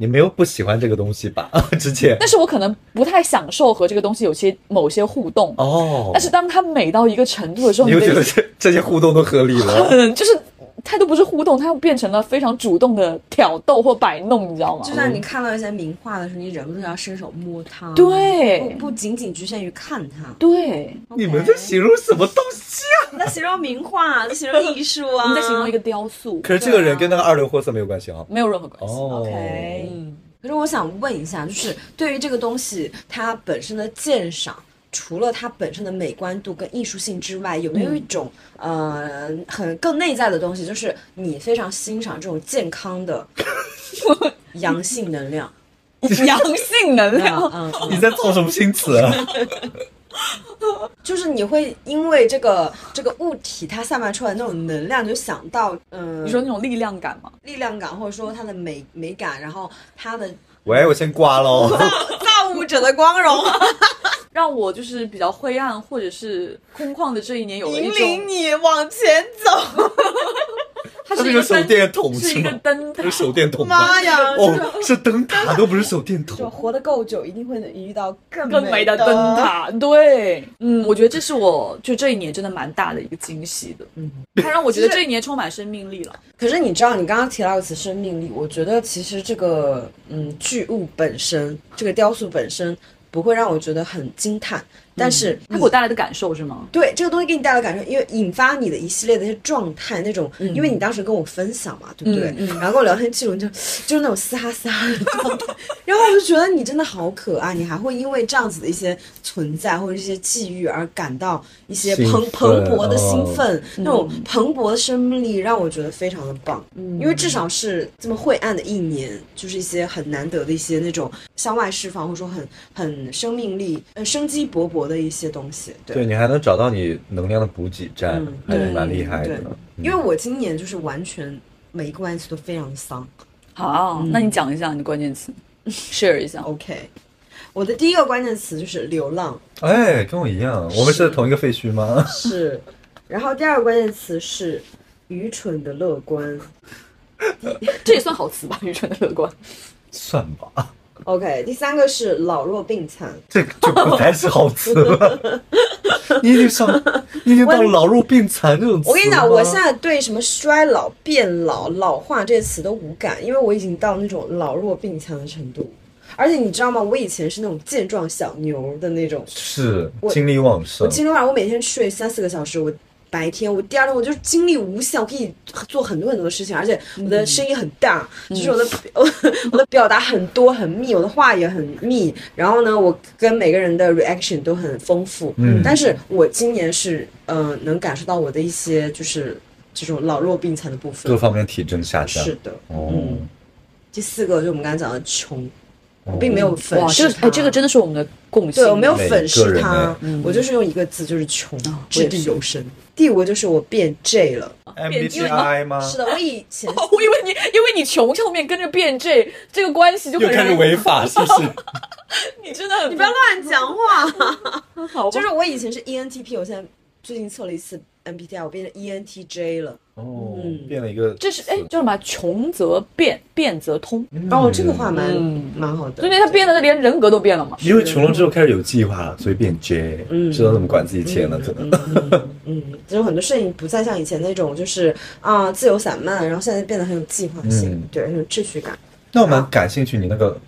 S1: 你没有不喜欢这个东西吧？[LAUGHS] 之前
S3: 但是我可能不太享受和这个东西有些某些互动，
S1: 哦，
S3: 但是当它美到一个程度的时候，你
S1: 就觉得这这些互动都合理了？
S3: 嗯，[LAUGHS] 就是它都不是互动，它变成了非常主动的挑逗或摆弄，你知道吗？
S2: 就像你看到一些名画的时候，你忍不住要伸手摸它。
S3: 对
S2: 不不仅仅局限于看它。
S3: 对，
S1: 你们在形容什么东西啊？
S2: 在形容名画，在形容艺术啊。
S3: 我们在形容一个雕塑，
S1: 可是这个人跟那个二流货色没有关系啊。
S3: 没有任何关系。
S1: 哦
S2: OK
S3: 嗯，
S2: 可是我想问一下，就是对于这个东西它本身的鉴赏，除了它本身的美观度跟艺术性之外，有没有一种、呃很更内在的东西，就是你非常欣赏这种健康的 [LAUGHS] 阳性能量？[LAUGHS]
S3: 阳性能量。
S2: 嗯，嗯
S1: 你在做什么新词啊？
S2: 就是你会因为这个这个物体它散发出来的那种能量，就想到嗯、
S3: 你说那种力量感吗？
S2: 力量感，或者说它的美美感，然后它的
S1: 喂，我先挂喽。[LAUGHS]
S2: 造物者的光荣，
S3: 让我就是比较灰暗或者是空旷的这一年有了一
S2: 引，领你往前走。
S3: 它 [LAUGHS]
S1: 它是
S3: 一个手
S1: 电筒
S3: 是一个？灯塔
S1: 是。手电筒？
S2: 妈呀！
S1: 哦，是灯塔，都不是手电筒就。
S2: 活得够久，一定会遇到更
S3: 更美的灯。塔，对，嗯，我觉得这是我就这一年真的蛮大的一个惊喜的，嗯，它让我觉得这一年充满生命力了。
S2: 可是你知道，你刚刚提到词“生命力”，我觉得其实这个嗯巨物本身，这个雕塑本身不会让我觉得很惊叹，但是
S3: 它给我带来的感受是吗？
S2: 对这个东西给你带来感受，因为引发你的一系列的一些状态，那种，因为你当时跟我分享嘛，对不对？
S3: 嗯
S2: 然后跟我聊天记录，就就是那种嘶哈嘶哈的状态，然后我就觉得你真的好可爱，你还会因为这样子的一些存在或者一些际遇而感到一些蓬蓬勃的兴
S1: 哦。
S2: 奋，那种蓬勃的生命力让我觉得非常的棒。因为至少是这么晦暗的一年，就是一些很难得的一些那种向外释放，或者说很很生命力、呃生机勃勃的一些东西。对
S1: 对你还能找到你能量的补给站
S2: 嗯，
S1: 还是蛮厉害
S2: 对
S1: 的。，
S2: 因为我今年就是完全每一个关键词都非常的丧。
S3: 好，那你讲一下你的关键词，share 一下。[LAUGHS]
S2: OK，我的第一个关键词就是流浪，
S1: 哎，跟我一样，我们是同一个废墟吗？[LAUGHS]
S2: 是，然后第二个关键词是愚蠢的乐观。[LAUGHS]
S3: 这也算好词吧？愚蠢的乐观。
S1: 算吧，
S2: OK，第三个是老弱病残。
S1: 这个就不太是好词了。[LAUGHS] 你已经上，你已经到了老弱病残这种词
S2: 我跟你讲，我现在对什么衰老、变老、老化这些词都无感，因为我已经到那种老弱病残的程度。而且你知道吗？我以前是那种健壮小牛的那种，
S1: 是精力旺盛
S2: 我，精力旺，我每天睡三四个小时，我白天我第二天我就是精力无限，我可以做很多很多的事情，而且我的声音很大，就是我的我我的表达很多很密，我的话也很密，然后呢，我跟每个人的 reaction 都很丰富，
S1: 嗯。
S2: 但是我今年是呃能感受到我的一些就是这种老弱病残的部分。
S1: 各，方面体征下降。
S2: 是的，
S1: 哦，
S2: 第四个就我们刚才讲的穷，我并没有粉
S3: 哇，这
S2: 饰它
S3: 个哎，这个真的是我们的共性。
S2: 对我没有粉饰
S1: 个人
S2: 它，我就是用一个字，就是穷，掷地有声。第五个就是我变 J 了
S1: ，MBTI 吗？
S2: 是的，我以前
S3: 我以为你因为你穷，后面跟着变 J，这个关系就
S1: 又开始
S3: 很容易
S1: 违法，是不是？[LAUGHS]
S3: 你真的
S2: 你不要乱讲话。[LAUGHS] 就是我以前是 ENTP，我现在最近测了一次 MBTI，我变成 ENTJ 了。
S1: 哦
S2: 嗯，
S1: 变了一个，
S3: 这是哎叫什么？穷则变，变则通。
S2: 哦，这个话蛮
S3: 嗯
S2: 蛮好的。
S3: 所以他变了，连人格都变了嘛。
S1: 因为穷了之后开始有计划了，所以变 J，
S2: 嗯
S1: 知道怎么管自己钱了，可能。
S2: 嗯，就有很多事情不再像以前那种就是啊自由散漫，然后现在变得很有计划性，
S1: 嗯
S2: 对，很有秩序感。
S1: 那我蛮感兴趣你那个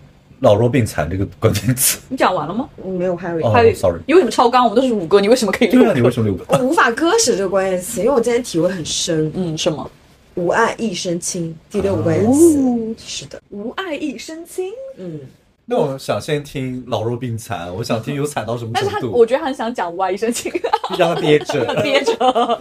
S1: 老弱病残这个关键词。[LAUGHS]
S3: 你讲完了吗？
S2: 嗯没有，还有一
S1: 哦
S2: 个。
S3: 还有
S1: ，sorry
S3: 你为什么超纲？我们都是五个，你为什么可以六
S1: 对啊，
S3: 个？
S1: 你为什么六个？
S2: 我无法割舍这个关键词，因为我今天体会很深。
S3: 嗯，什么？
S2: 无爱一身轻，第六个关键词。
S3: 哦
S2: 是的，
S3: 无爱一身轻。
S2: 嗯，
S1: 那我想先听老弱病残，我想听有惨到什么程度
S3: 但是他，我觉得他很想讲无爱一身轻，
S1: 让他憋着。[LAUGHS]
S3: 憋着。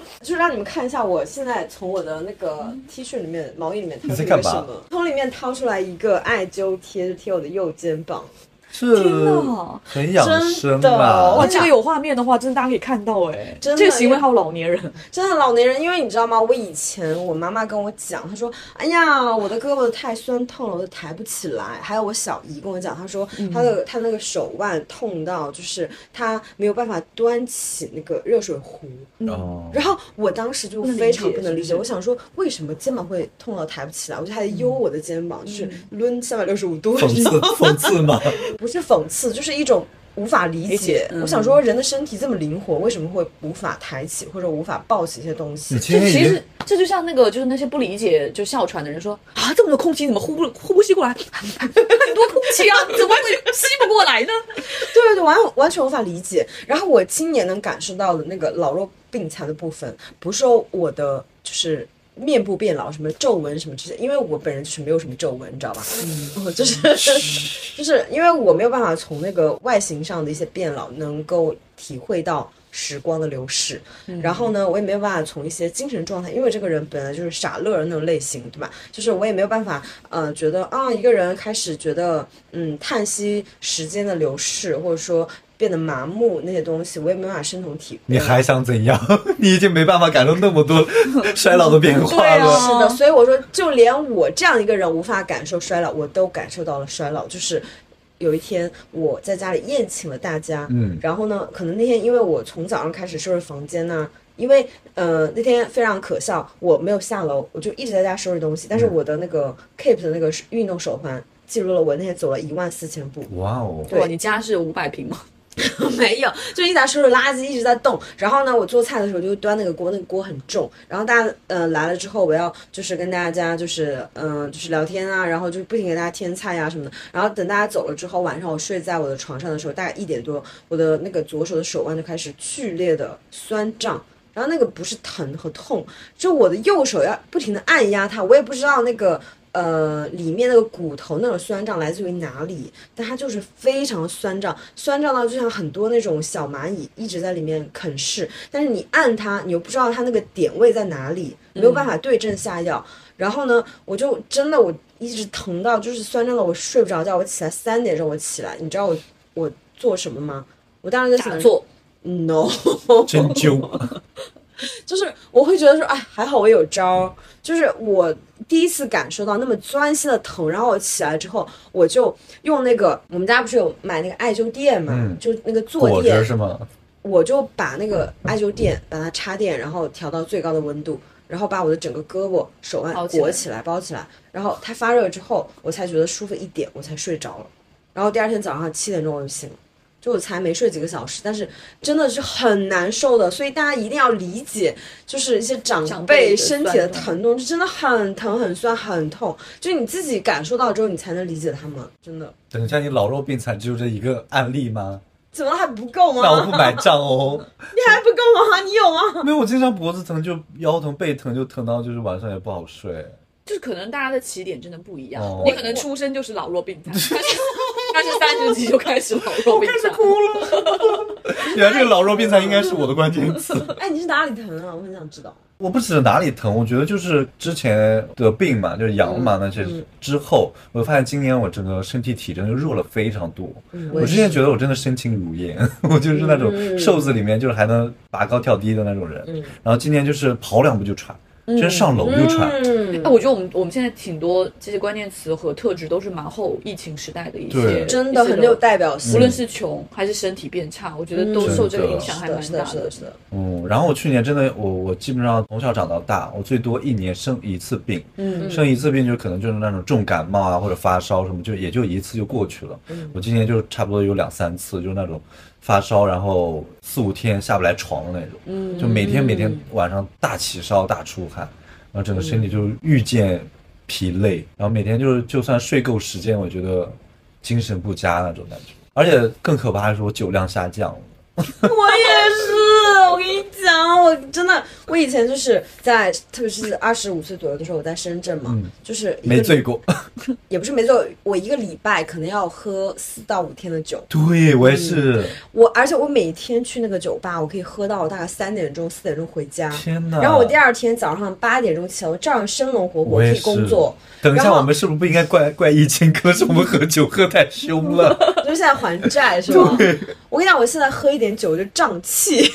S3: [LAUGHS]
S2: 就是让你们看一下，我现在从我的那个 T 恤里面、毛衣里面掏出一
S1: 你在干
S2: 什么？从里面掏出来一个艾灸贴，就贴我的右肩膀。
S1: 这
S3: 天哪
S1: 很养生
S2: 真的
S1: 吧
S3: 哇，？这个有画面的话，真的大家可以看到哎，
S2: 真的
S3: 这个行为好老年人。
S2: 真的老年人，因为你知道吗？我以前我妈妈跟我讲，她说：“哎呀，我的胳膊太酸痛了，我都抬不起来。”还有我小姨跟我讲，她说她的她那个手腕痛到，就是她没有办法端起那个热水壶。
S1: 哦，
S2: 然后我当时就非常不能理解，我想说为什么肩膀会痛到抬不起来？我就还得悠我的肩膀，就是抡三百六十五度，
S1: 讽刺讽刺吗？
S2: 不是讽刺，就是一种无法理解。
S3: 理解嗯
S2: 我想说，人的身体这么灵活，为什么会无法抬起或者无法抱起一些东西
S3: 其实这就像那个，就是那些不理解就哮喘的人说啊，这么多空气怎么呼不呼不吸过来？[LAUGHS] 很多空气啊，怎么会吸不过来呢？[LAUGHS]
S2: 对对对，完完全无法理解。然后我今年能感受到的那个老弱病残的部分，不是说我的就是面部变老，什么皱纹什么这些，因为我本人就是没有什么皱纹，你知道吧？嗯，[LAUGHS] 就是 [LAUGHS] 就是因为我没有办法从那个外形上的一些变老，能够体会到时光的流逝。然后呢，我也没有办法从一些精神状态，因为这个人本来就是傻乐的那种类型，对吧？就是我也没有办法，呃，觉得啊，一个人开始觉得，嗯，叹息时间的流逝，或者说变得麻木那些东西，我也没办法深同体会。
S1: 你还想怎样？[LAUGHS] 你已经没办法感受那么多衰老的变化
S3: 对
S1: 了。
S3: 啊
S2: 是的，所以我说，就连我这样一个人无法感受衰老，我都感受到了衰老。就是有一天我在家里宴请了大家，
S1: 嗯
S2: 然后呢，可能那天因为我从早上开始收拾房间呢、因为呃那天非常可笑，我没有下楼，我就一直在家收拾东西，但是我的那个 Keep 的那个运动手环记录了我那天走了一万四千步。
S1: 哇哦，
S2: 对，
S3: 你家是五百平吗？[LAUGHS]
S2: 没有，就一直在收拾垃圾，一直在动。然后呢，我做菜的时候就端那个锅，那个锅很重。然后大家呃来了之后，我要就是跟大家就是嗯、就是聊天啊，然后就不停给大家添菜呀、什么的。然后等大家走了之后，晚上我睡在我的床上的时候，大概一点多，我的那个左手的手腕就开始剧烈的酸胀。然后那个不是疼和痛，就我的右手要不停的按压它，我也不知道那个呃里面那个骨头那种酸胀来自于哪里，但它就是非常酸胀，酸胀到就像很多那种小蚂蚁一直在里面啃噬，但是你按它，你又不知道它那个点位在哪里，没有办法对症下药。然后呢，我就真的我一直疼到就是酸胀到我睡不着觉，我起来三点钟我起来，你知道我我做什么吗？我当时在想
S3: 做，，[LAUGHS]
S2: no，
S1: 针灸，[LAUGHS]
S2: 就是我会觉得说，哎，还好我有招儿。就是我第一次感受到那么钻心的疼，然后我起来之后，我就用那个我们家不是有买那个艾灸垫嘛，
S1: 嗯
S2: 就那个坐垫，
S1: 是吗？
S2: 我就把那个艾灸垫把它插电，然后调到最高的温度，然后把我的整个胳膊、手腕裹起来、包起来，然后它发热之后，我才觉得舒服一点，我才睡着了。然后第二天早上七点钟我就醒了。就我才没睡几个小时，但是真的是很难受的，所以大家一定要理解，就是一些长
S3: 长辈
S2: 身体的疼痛，就真的很疼、很酸、很痛，就你自己感受到之后，你才能理解他们，真的。
S1: 等一下，你老弱病残只有这一个案例吗？
S2: 怎么还不够吗？
S1: 那我不买账哦。[LAUGHS]
S2: 你还不够吗？你有吗？
S1: 没有，我经常脖子疼，就腰疼、背疼，就疼到就是晚上也不好睡。
S3: 就是可能大家的起点真的不一样。
S1: 哦
S3: 你可能出生就是老弱病残，[LAUGHS] 他是三十几就开始 [LAUGHS] 老弱病残。[LAUGHS]
S1: 原来这个老弱病残应该是我的关键词。[LAUGHS]
S2: 哎，你是哪里疼啊？我很想知道。
S1: 我不指哪里疼，我觉得就是之前得病嘛，就是阳嘛那些之后，我发现今年我整个身体体征就弱了非常多。我之前觉得我真的身轻如燕，我就是那种瘦子里面就是还能拔高跳低的那种人。然后今年就是跑两步就喘，真上楼就喘。
S2: 嗯
S3: 哎，，我觉得我们我们现在挺多这些关键词和特质都是蛮后疫情时代的一些，
S2: 真的很有代表性。
S3: 无论是穷还是身体变差，我觉得都受这个影响还
S2: 是的，是的，
S3: 蛮大
S2: 是的，是的。
S1: 嗯，然后我去年真的，我我基本上从小长到大，我最多一年生一次病，
S2: 嗯
S1: 生一次病就可能就是那种重感冒啊或者发烧什么，就也就一次就过去了。我今年就差不多有两三次，就是那种发烧，然后四五天下不来床的那种，
S2: 嗯。
S1: 就每天每天晚上大起烧大出汗，然后整个身体就愈见疲累，然后每天就是就算睡够时间，我觉得精神不佳那种感觉，而且更可怕的是我酒量下降了。[LAUGHS]
S2: 我也是，讲，我真的，我以前就是在，特别是二十五岁左右的时候，我在深圳嘛，就是
S1: 没醉过，[LAUGHS]
S2: 也不是没醉，我一个礼拜可能要喝四到五天的酒，
S1: 对我也是。
S2: 我而且我每天去那个酒吧，我可以喝到大概三点钟、四点钟回家。
S1: 天哪！
S2: 然后我第二天早上八点钟起来，我照样生龙活虎可以工作。
S1: 等一下，我们是不是不应该怪怪疫情？可能是我们喝酒喝太凶了。[LAUGHS]
S2: 就是现在还债是吗？我跟你讲，我现在喝一点酒就胀气。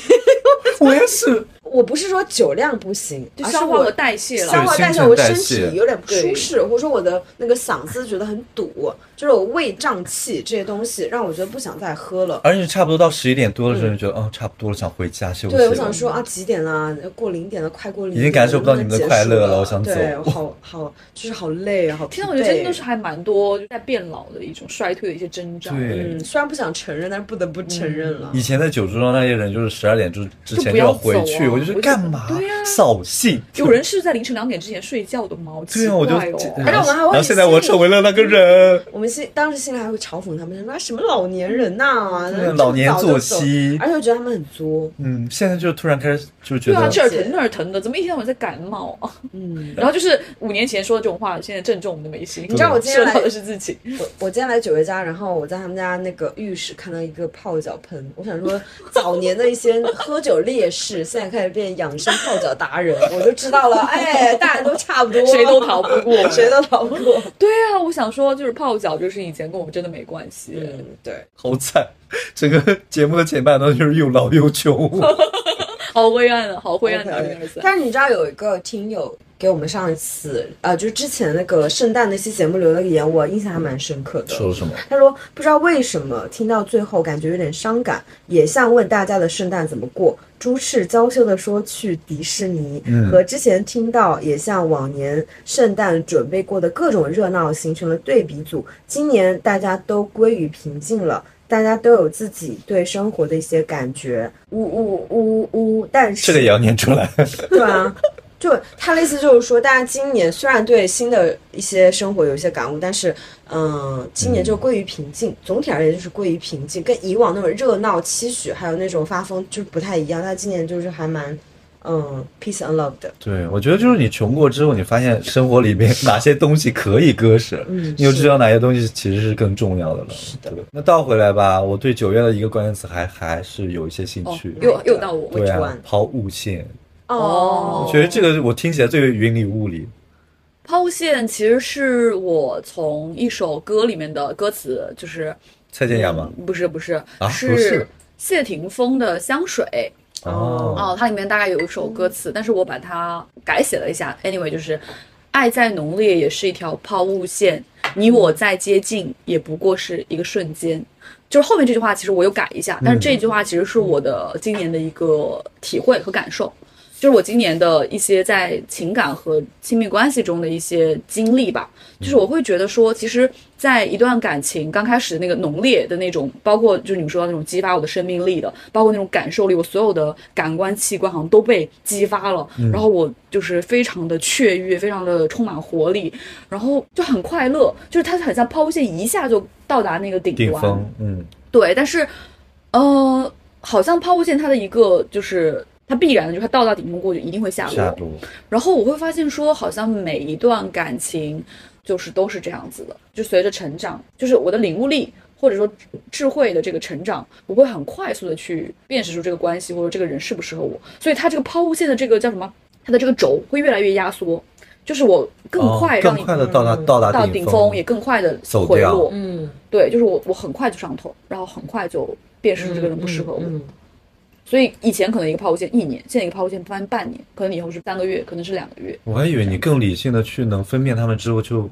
S1: 我也是，
S2: 我不是说酒量不行，
S3: 就消化和代谢了。
S2: 消化代谢，我身体有点不舒适，或者说我的那个嗓子觉得很堵，就是我胃胀气这些东西让我觉得不想再喝了。
S1: 而且差不多到十一点多的时候，就觉得，哦，差不多了，想回家休息了。
S2: 对，我想说啊，几点了？过零点了，快过零点了，
S1: 已经感受不到你们的快乐了我想
S2: 走对，好好，就是好累啊，好疲惫。
S3: 天呐，我觉得真的是还蛮多在变老的一种衰退的一些征兆。
S1: 对
S2: 嗯，虽然不想承认，但是不得不承认了。
S1: 以前在酒桌上那些人，就是十二点之之前就
S3: 要
S1: 回去，我就就是干嘛？
S3: 对呀、
S1: 扫兴。
S3: 有人是在凌晨两点之前睡觉的吗？
S1: 对啊，我就。
S2: 而且我们还会
S1: 然后现在我成为了那个人。
S2: 我们心当时心里还会嘲讽他们，说啊什么老年人呐、
S1: 对老年作息
S2: 而且我觉得他们很作。
S1: 嗯，现在就突然开始就觉得
S3: 对啊，这儿疼那儿疼的，怎么一天到晚在感冒啊？
S2: 嗯，
S3: 然后就是五年前说的这种话，现在正中我们的眉心。
S2: 你知道我今天来
S3: 的是自己，[LAUGHS]
S2: 我我今天来九月家，然后我在他们家那个浴室看到一个泡脚盆，我想说早年的一些喝酒烈士，现在开始变养生泡脚达人，[LAUGHS] 我就知道了，哎，大家都差不多，
S3: 谁都逃不过 [LAUGHS]
S2: 谁都逃不过。
S3: 对啊，我想说，就是泡脚这个事情以前跟我们真的没关系。
S2: 嗯，对，
S1: 好惨。整个节目的前半段就是又老又穷。[LAUGHS]
S3: 好灰暗啊，好灰暗的二零
S2: OK
S3: 二三。
S2: 但是你知道有一个听友给我们上一次呃，就是之前那个圣诞那期节目留了个言，我印象还蛮深刻的。
S1: 说什么？
S2: 他说不知道为什么听到最后感觉有点伤感，也像问大家的圣诞怎么过。朱赤娇羞地说去迪士尼，
S1: 嗯
S2: 和之前听到也像往年圣诞准备过的各种热闹形成了对比组。今年大家都归于平静了。大家都有自己对生活的一些感觉，呜呜呜呜，但是
S1: 这个也要念出来。
S2: 对啊，就他的意思就是说，大家今年虽然对新的一些生活有一些感悟，但是，嗯、今年就归于平静。总体而言就是归于平静，跟以往那种热闹期许，还有那种发疯就是不太一样。他今年就是还蛮，嗯，peace and love 的。
S1: 对，我觉得就是你穷过之后，你发现生活里面 [LAUGHS] 哪些东西可以割舍，
S2: 嗯
S1: 你就知道哪些东西其实是更重要的了。
S2: 是的
S1: 那倒回来吧，我对九月的一个关键词还还是有一些兴
S3: 哦
S1: 趣。，
S3: 又又到我。
S1: 对啊抛物线，
S3: 哦
S1: 我觉得这个我听起来最云里雾里。
S3: 抛物线其实是我从一首歌里面的歌词，就是
S1: 蔡健雅吗？
S3: 不是不是，
S1: 啊是
S3: 谢霆锋的《香水》
S1: 哦，
S3: 哦，它里面大概有一首歌词，但是我把它改写了一下。Anyway，就是爱再浓烈也是一条抛物线，你我再接近也不过是一个瞬间。就是后面这句话其实我有改一下，但是这句话其实是我的今年的一个体会和感受。就是我今年的一些在情感和亲密关系中的一些经历吧，就是我会觉得说，其实，在一段感情刚开始的那个浓烈的那种，包括就是你们说到那种激发我的生命力的，包括那种感受力，我所有的感官器官好像都被激发了，然后我就是非常的雀跃，非常的充满活力，然后就很快乐，就是它很像抛物线一下就到达那个顶端，
S1: 顶峰，嗯，
S3: 对，但是，呃，好像抛物线它的一个就是它必然的，就是它到达顶峰过去一定会下落。
S1: 下落，
S3: 然后我会发现说，好像每一段感情就是都是这样子的，就随着成长，就是我的领悟力或者说智慧的这个成长，我会很快速的去辨识出这个关系或者这个人适不适合我。所以它这个抛物线的这个叫什么？它的这个轴会越来越压缩，就是我更
S1: 哦
S3: 快让你、
S1: 更快的到达到达
S3: 到
S1: 顶
S3: 顶峰，也更快的
S1: 走
S3: 回落。
S2: 嗯，
S3: 对，就是我我很快就上头，然后很快就辨识出这个人不适合我。
S2: 嗯
S3: 所以以前可能一个抛物线一年，现在一个抛物线翻半年，可能以后是三个月，可能是两个月。
S1: 我还以为你更理性的去能分辨它们之后，就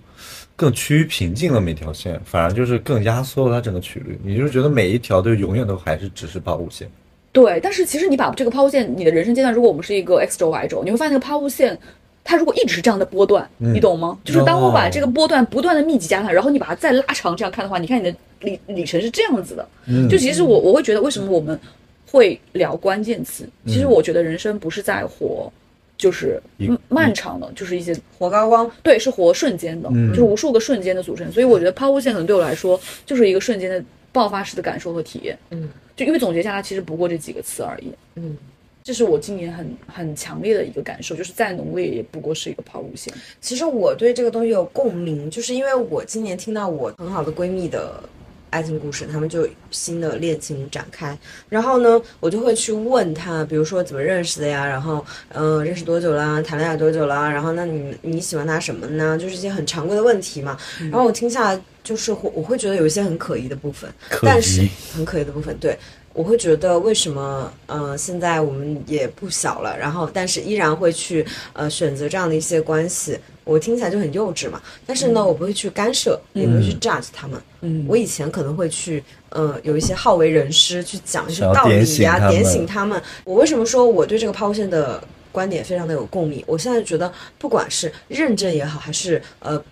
S1: 更趋于平静了每条线，反而就是更压缩了它整个曲率。你就觉得每一条都永远都还是只是抛物线。
S3: 对，但是其实你把这个抛物线，你的人生阶段，如果我们是一个 X 轴 Y 轴，你会发现那个抛物线，它如果一直是这样的波段，你懂吗？就是当我把这个波段不断的密集加上，然后你把它再拉长这样看的话，你看你的里里程是这样子的。
S1: 嗯
S3: 就其实我我会觉得，为什么我们会聊关键词？其实我觉得人生不是在活，就是嗯漫长的，就是一些
S2: 活高光，
S3: 对，是活瞬间的，
S1: 嗯
S3: 就是无数个瞬间的组成。所以我觉得抛物线可能对我来说就是一个瞬间的爆发式的感受和体验。
S2: 嗯，
S3: 就因为总结下来，其实不过这几个词而已。
S2: 嗯，
S3: 这是我今年很很强烈的一个感受，就是再浓烈也不过是一个抛物线。
S2: 其实我对这个东西有共鸣，就是因为我今年听到我很好的闺蜜的爱情故事，他们就新的恋情展开，然后呢，我就会去问他，比如说怎么认识的呀，然后嗯、呃认识多久啦，谈恋爱多久啦，然后那你你喜欢他什么呢？就是一些很常规的问题嘛。然后我听下来，就是会我会觉得有一些很可疑的部分，
S1: 可
S2: 但是
S1: 疑
S2: 很可疑的部分，对。我会觉得为什么，呃，现在我们也不小了，然后但是依然会去呃选择这样的一些关系，我听起来就很幼稚嘛。但是呢，我不会去干涉，也不会去 judge 他们。
S3: 嗯
S2: 我以前可能会去，呃，有一些好为人师去讲一些道理呀、
S1: 点醒他们
S2: 点醒他们。我为什么说我对这个抛物线的观点非常的有共鸣？我现在觉得，不管是认证也好，还是呃。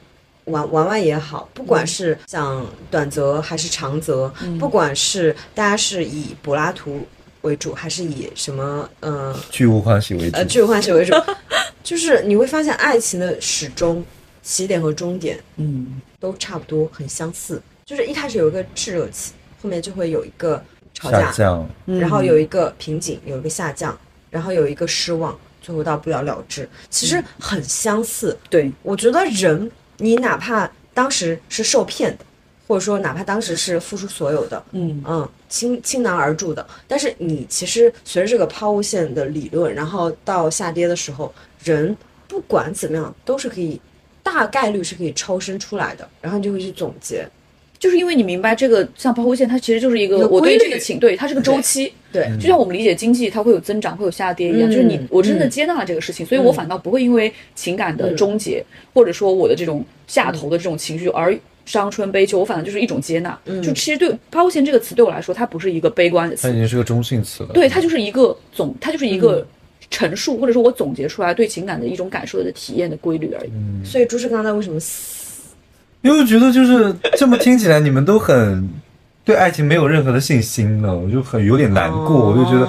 S2: 玩玩玩也好，不管是讲短则还是长则，不管是大家是以柏拉图为主，还是以什么呃
S1: 巨物欢喜为主。
S2: 呃，巨物欢喜为主，[LAUGHS] 就是你会发现爱情的始终起点和终点
S3: 嗯，
S2: 都差不多，很相似。就是一开始有一个炽热期，后面就会有一个吵架，
S1: 下降，
S2: 然后有一个瓶颈，有一个下降，然后有一个失望，最后到不了了之。其实很相似。
S3: 对，
S2: 我觉得人，你哪怕当时是受骗的，或者说哪怕当时是付出所有的，
S3: 嗯。
S2: 嗯，倾倾囊而注的，但是你其实随着这个抛物线的理论，然后到下跌的时候，人不管怎么样都是可以，大概率是可以超生出来的，然后你就会去总结，
S3: 就是因为你明白这个像抛物线，它其实就是一个我对这个情对，它是个周期。
S2: 对，
S3: 就像我们理解经济，它会有增长，会有下跌一样，
S2: 嗯
S3: 就是你我真的
S2: 嗯。
S3: 接纳了这个事情，所以我反倒不会因为情感的终结，或者说我的这种下头的这种情绪而伤春悲秋，我反正就是一种接纳。就其实对抛物线这个词对我来说，它不是一个悲观的词，
S1: 它已经是个中性词了。
S3: 对，它就是一个总，它就是一个陈述，或者说我总结出来对情感的一种感受的体验的规律而已。
S2: 所以朱志刚才为什么死？
S1: 因为我觉得就是这么听起来，你们都很对爱情没有任何的信心了，我就很有点难过，我就觉得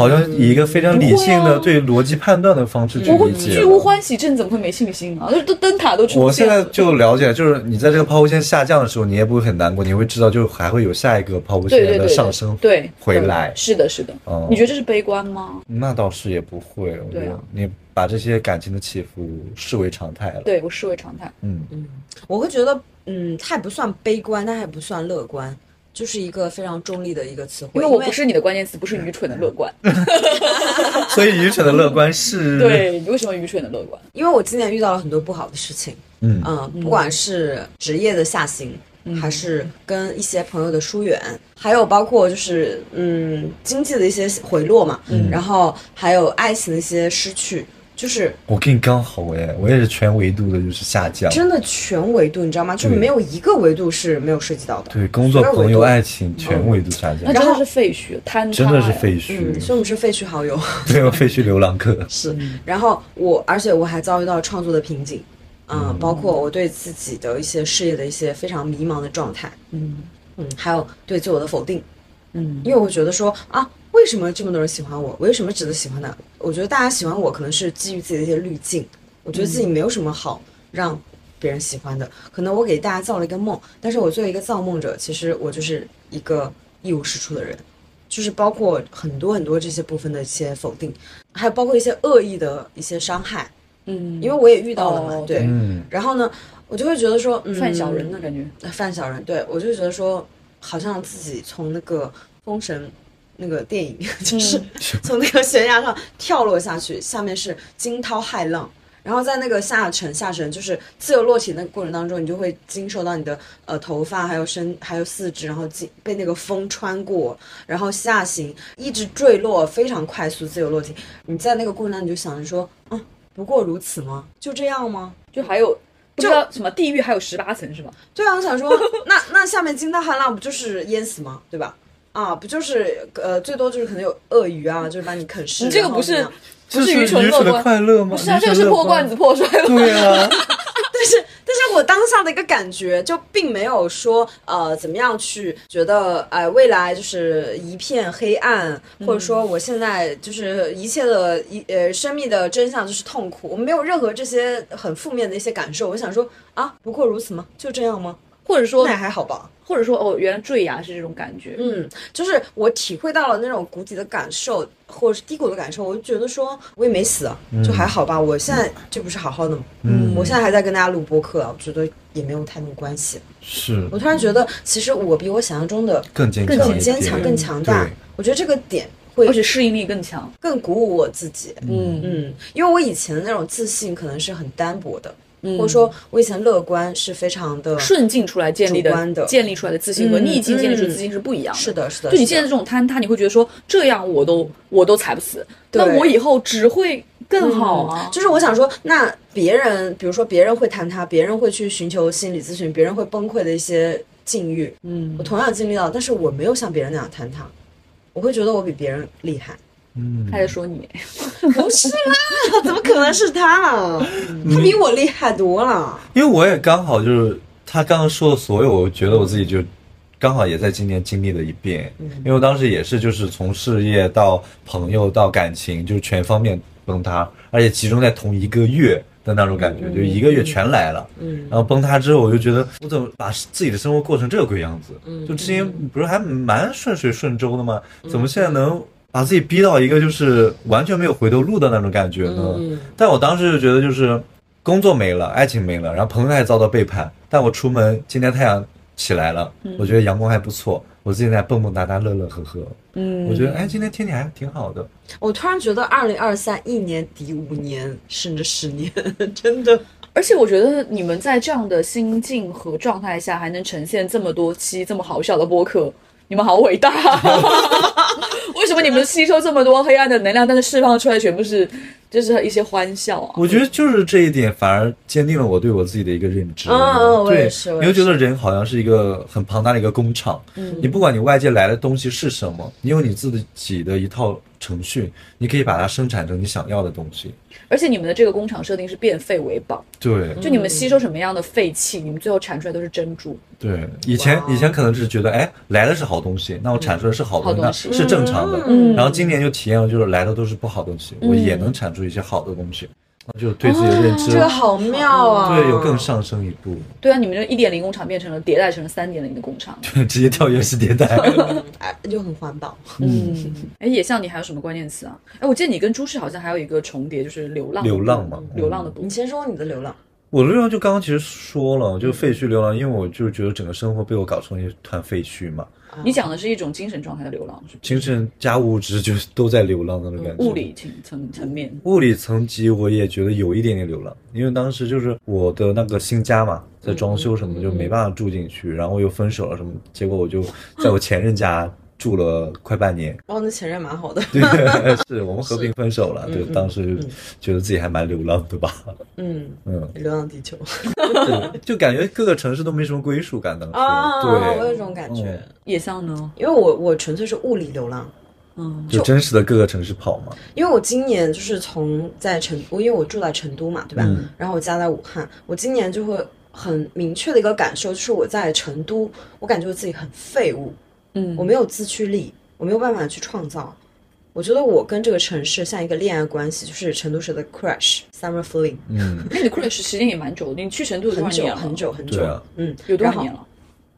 S1: 好像以一个非常理性的、
S3: 啊
S1: 对逻辑判断的方式去理解
S3: 巨无。欢喜症，怎么会没信心啊？都都灯塔都出
S1: 我现在。就了解，就是你在这个抛物线下降的时候，你也不会很难过，你会知道，就还会有下一个抛物线的上升
S3: 对
S1: 回来。
S3: 是的，是的。
S1: 哦
S3: 你觉得这是悲观吗？
S1: 那倒是也不会，我觉得你把这些感情的起伏视为常态了。，
S3: 对我视为常态。
S1: 嗯嗯，
S2: 我会觉得，嗯，它也不算悲观，但它也不算乐观，就是一个非常中立的一个词汇。
S3: 因为我不是你的关键词，不是愚蠢的乐观。[LAUGHS]
S1: 所以愚蠢的乐观是，，[LAUGHS]
S3: 对，你为什么愚蠢的乐观？
S2: 因为我今年遇到了很多不好的事情，
S1: 嗯
S2: 嗯，不管是职业的下行，还是跟一些朋友的疏远，还有包括就是嗯经济的一些回落嘛，然后还有爱情的一些失去，就是
S1: 我跟你刚好哎，我也是全维度的，就是下降。
S2: 真的全维度，你知道吗？就
S1: 是
S2: 没有一个维度是没有涉及到的。
S1: 对，工作、朋友、爱情全维度下降，
S3: 那真的是废墟，坍塌
S1: 真的是废墟
S2: 嗯，，所以我们是废墟好友。[LAUGHS]
S1: 对，我废墟流浪客。
S2: 是，然后我，而且我还遭遇到创作的瓶颈，嗯，包括我对自己的一些事业的一些非常迷茫的状态，
S3: 嗯
S2: 嗯，还有对自我的否定，
S3: 嗯
S2: 因为我觉得说啊，为什么这么多人喜欢我？我为什么值得喜欢呢？我觉得大家喜欢我可能是基于自己的一些滤镜，我觉得自己没有什么好让别人喜欢的，可能我给大家造了一个梦，但是我作为一个造梦者，其实我就是一个一无是处的人。就是包括很多很多这些部分的一些否定，还有包括一些恶意的一些伤害，
S3: 嗯，
S2: 因为我也遇到了嘛，
S3: 哦
S2: 对。
S1: 嗯，
S2: 然后呢，我就会觉得说，嗯，
S3: 犯小人的感觉。
S2: 犯小人，对我就觉得说，好像自己从那个封神那个电影，[LAUGHS] 就是从那个悬崖上跳落下去，下面是惊涛骇浪。然后在那个下沉下沉，就是自由落体那个过程当中，你就会经受到你的呃头发，还有身，还有四肢，然后经被那个风穿过，然后下行，一直坠落，非常快速自由落体。你在那个过程当中，你就想着说，嗯，不过如此吗？就这样吗？
S3: 就还有不知道什么地狱还有十八层是吧？
S2: 对啊，我想说，那那下面惊涛骇浪不就是淹死吗？对吧？啊，不就是呃，最多就是可能有鳄鱼啊，就是把你啃食。
S3: 你这个不是不是
S1: 愚
S3: 愚蠢乐
S1: 的
S3: 观，
S1: 快乐吗？
S3: 不是啊，这个是破罐子。破摔吧？
S1: 对啊，[LAUGHS]
S2: 但是但是我当下的一个感觉，就并没有说呃怎么样去觉得呃未来就是一片黑暗，或者说我现在就是一切的一呃生命的真相就是痛苦，我没有任何这些很负面的一些感受。我想说啊，不过如此吗？就这样吗？
S3: 或者说
S2: 那还好吧。
S3: 或者说哦，原来坠崖是这种感觉。
S2: 嗯，就是我体会到了那种谷底的感受，或者是低谷的感受，我就觉得说我也没死啊，就还好吧。我现在这不是好好的吗？
S1: 嗯
S2: 我现在还在跟大家录播客啊，我觉得也没有太多关系。
S1: 是
S2: 我突然觉得，其实我比我想象中的
S1: 更坚
S3: 更
S1: 强更，
S2: 坚强、更强大。我觉得这个点会
S3: 而且适应力更强。
S2: 更鼓舞我自己。
S3: 嗯
S2: 嗯，因为我以前的那种自信可能是很单薄的，或者说我以前乐观是非常的
S3: 顺境出来建立
S2: 的观的
S3: 建立出来的自信和
S2: 嗯
S3: 逆境建立出自信是不一样的。
S2: 是的，是的。
S3: 就你现在这种坍塌，你会觉得说这样我都我都踩不死，
S2: 对
S3: 那我以后只会更好啊。
S2: 就是我想说，那别人，比如说别人会坍塌，别人会去寻求心理咨询，别人会崩溃的一些境遇，
S3: 嗯
S2: 我同样经历到，但是我没有像别人那样坍塌，我会觉得我比别人厉害。
S1: 嗯
S3: 他在说你，[LAUGHS]
S2: 不是啦，[LAUGHS] 怎么可能是他啊？他比我厉害多了。
S1: 因为我也刚好就是他刚刚说的所有，我觉得我自己就刚好也在今年经历了一遍，因为我当时也是就是从事业到朋友到感情，就是全方面崩塌，而且集中在同一个月的那种感觉，就一个月全来了。
S2: 嗯
S1: 然后崩塌之后，我就觉得我怎么把自己的生活过成这个鬼样子？嗯就之前不是还蛮顺水顺舟的吗？怎么现在能把自己逼到一个就是完全没有回头路的那种感觉呢？但我当时就觉得就是工作没了，爱情没了，然后朋友还遭到背叛，但我出门今天太阳起来了，我觉得阳光还不错，我自己在蹦蹦哒哒、乐乐呵呵。
S2: 嗯
S1: 我觉得哎，今天天气还挺好的。
S2: 我突然觉得二零二三一年抵五年，甚至十年，[LAUGHS] 真的。
S3: 而且我觉得你们在这样的心境和状态下，还能呈现这么多期这么好笑的播客，你们好伟大！[LAUGHS] 为什么你们吸收这么多黑暗的能量，但是释放出来全部是就是一些欢笑啊？
S1: 我觉得就是这一点，反而坚定了我对我自己的一个认知。
S2: 嗯嗯我也
S1: 对你会觉得人好像是一个很庞大的一个工厂，
S2: 嗯
S1: 你不管你外界来的东西是什么，你有你自己的一套程序，你可以把它生产成你想要的东西。
S3: 而且你们的这个工厂设定是变废为宝，
S1: 对。
S3: 就你们吸收什么样的废气，你们最后产出来都是珍珠。
S1: 对，以前以前可能只是觉得，哎，来的是好东西，那我产出的是好东西，是正常的。
S3: 嗯。
S1: 然后今年就体验了，就是来的都是不好东西，我也能产出一些好的东西，那就对自己的认知，
S2: 这个好妙啊！
S1: 对，有更上升一步，
S3: 对啊，你们这一点零工厂变成了迭代成了三点零的工厂。
S1: 对直接跳跃式迭代。[LAUGHS]
S2: 哎，就很环保。[LAUGHS]
S3: 嗯，哎，野象，你还有什么关键词啊？哎，我记得你跟朱氏好像还有一个重叠，就是流浪。
S1: 流浪嘛嗯
S3: 流浪的部分。
S2: 你先说你的流浪。
S1: 我的流浪就刚刚其实说了，就废墟流浪，因为我就觉得整个生活被我搞成一团废墟嘛，
S3: 你讲的是一种精神状态的流浪，是
S1: 精神加物质就都在流浪那种感觉。
S3: 物理层层层面。
S1: 物理层级我也觉得有一点点流浪，因为当时就是我的那个新家嘛，在装修什么就没办法住进去，然后又分手了什么，结果我就在我前任家住了快半年。
S2: 哦，那前任蛮好的。[LAUGHS]
S1: 对，[LAUGHS] 是我们和平分手了，对，当时觉得自己还蛮流浪的吧，[LAUGHS]
S2: 嗯，
S1: 嗯，
S2: 流浪地球。
S1: 对就感觉各个城市都没什么归属感，当时，
S2: 啊，
S1: 对，
S2: 我有这种感觉。
S1: 嗯，
S3: 野象呢？
S2: 因为我我纯粹是物理流浪。
S3: 嗯，
S1: 就真实的各个城市跑嘛，
S2: 因为我今年就是从在成，我因为我住在成都嘛，对吧？
S1: 嗯。
S2: 然后我家在武汉，我今年就会很明确的一个感受，就是我在成都，我感觉我自己很废物，
S3: 嗯
S2: 我没有自驱力，我没有办法去创造。我觉得我跟这个城市像一个恋爱关系，就是成都市的 crush summer feeling，
S1: 嗯，
S3: 那你的 crush 时间也蛮久的，你去成都
S2: 很久？很久很久，
S1: 啊
S2: 嗯，
S3: 有多少年了？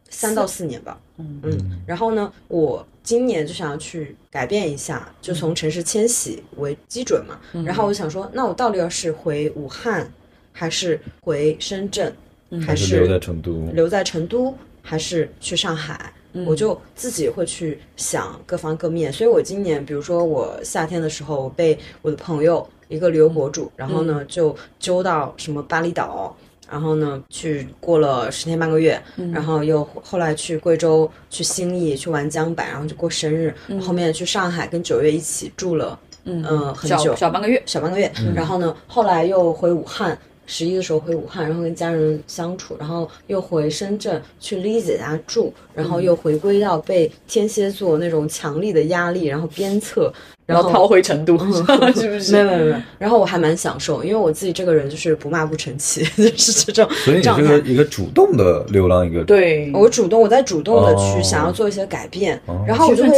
S2: 三到四年吧。嗯然后呢，我今年就想要去改变一下，就从城市迁徙为基准嘛。然后我想说，那我到底要是回武汉，还是回深圳，还
S1: 还是留在成都，
S2: 留在成都，还是去上海？我就自己会去想各方各面，所以我今年，比如说我夏天的时候，我被我的朋友一个旅游博主，然后呢就揪到什么巴厘岛，然后呢去过了十天半个月，然后又后来去贵州、去兴义、去玩江柏，然后就过生日，后面去上海跟九月一起住了，嗯、很久，
S3: 小半个月。
S2: 小半个月，然后呢，后来又回武汉，十一的时候回武汉，然后跟家人相处，然后又回深圳去丽姐家住，然后又回归到被天蝎座那种强力的压力，然后鞭策，然后
S3: 然后逃回成都，[LAUGHS] 是不
S2: 没有
S3: 是？
S2: 没有没有，然后我还蛮享受，因为我自己这个人就是不骂不成器，[LAUGHS] 就是这种
S1: 所以你
S2: 状态。
S1: 是个一个主动的流浪，一个，
S3: 对，
S2: 我主动，我在主动的去
S1: 哦
S2: 想要做一些改变，然后我
S3: 就
S2: 会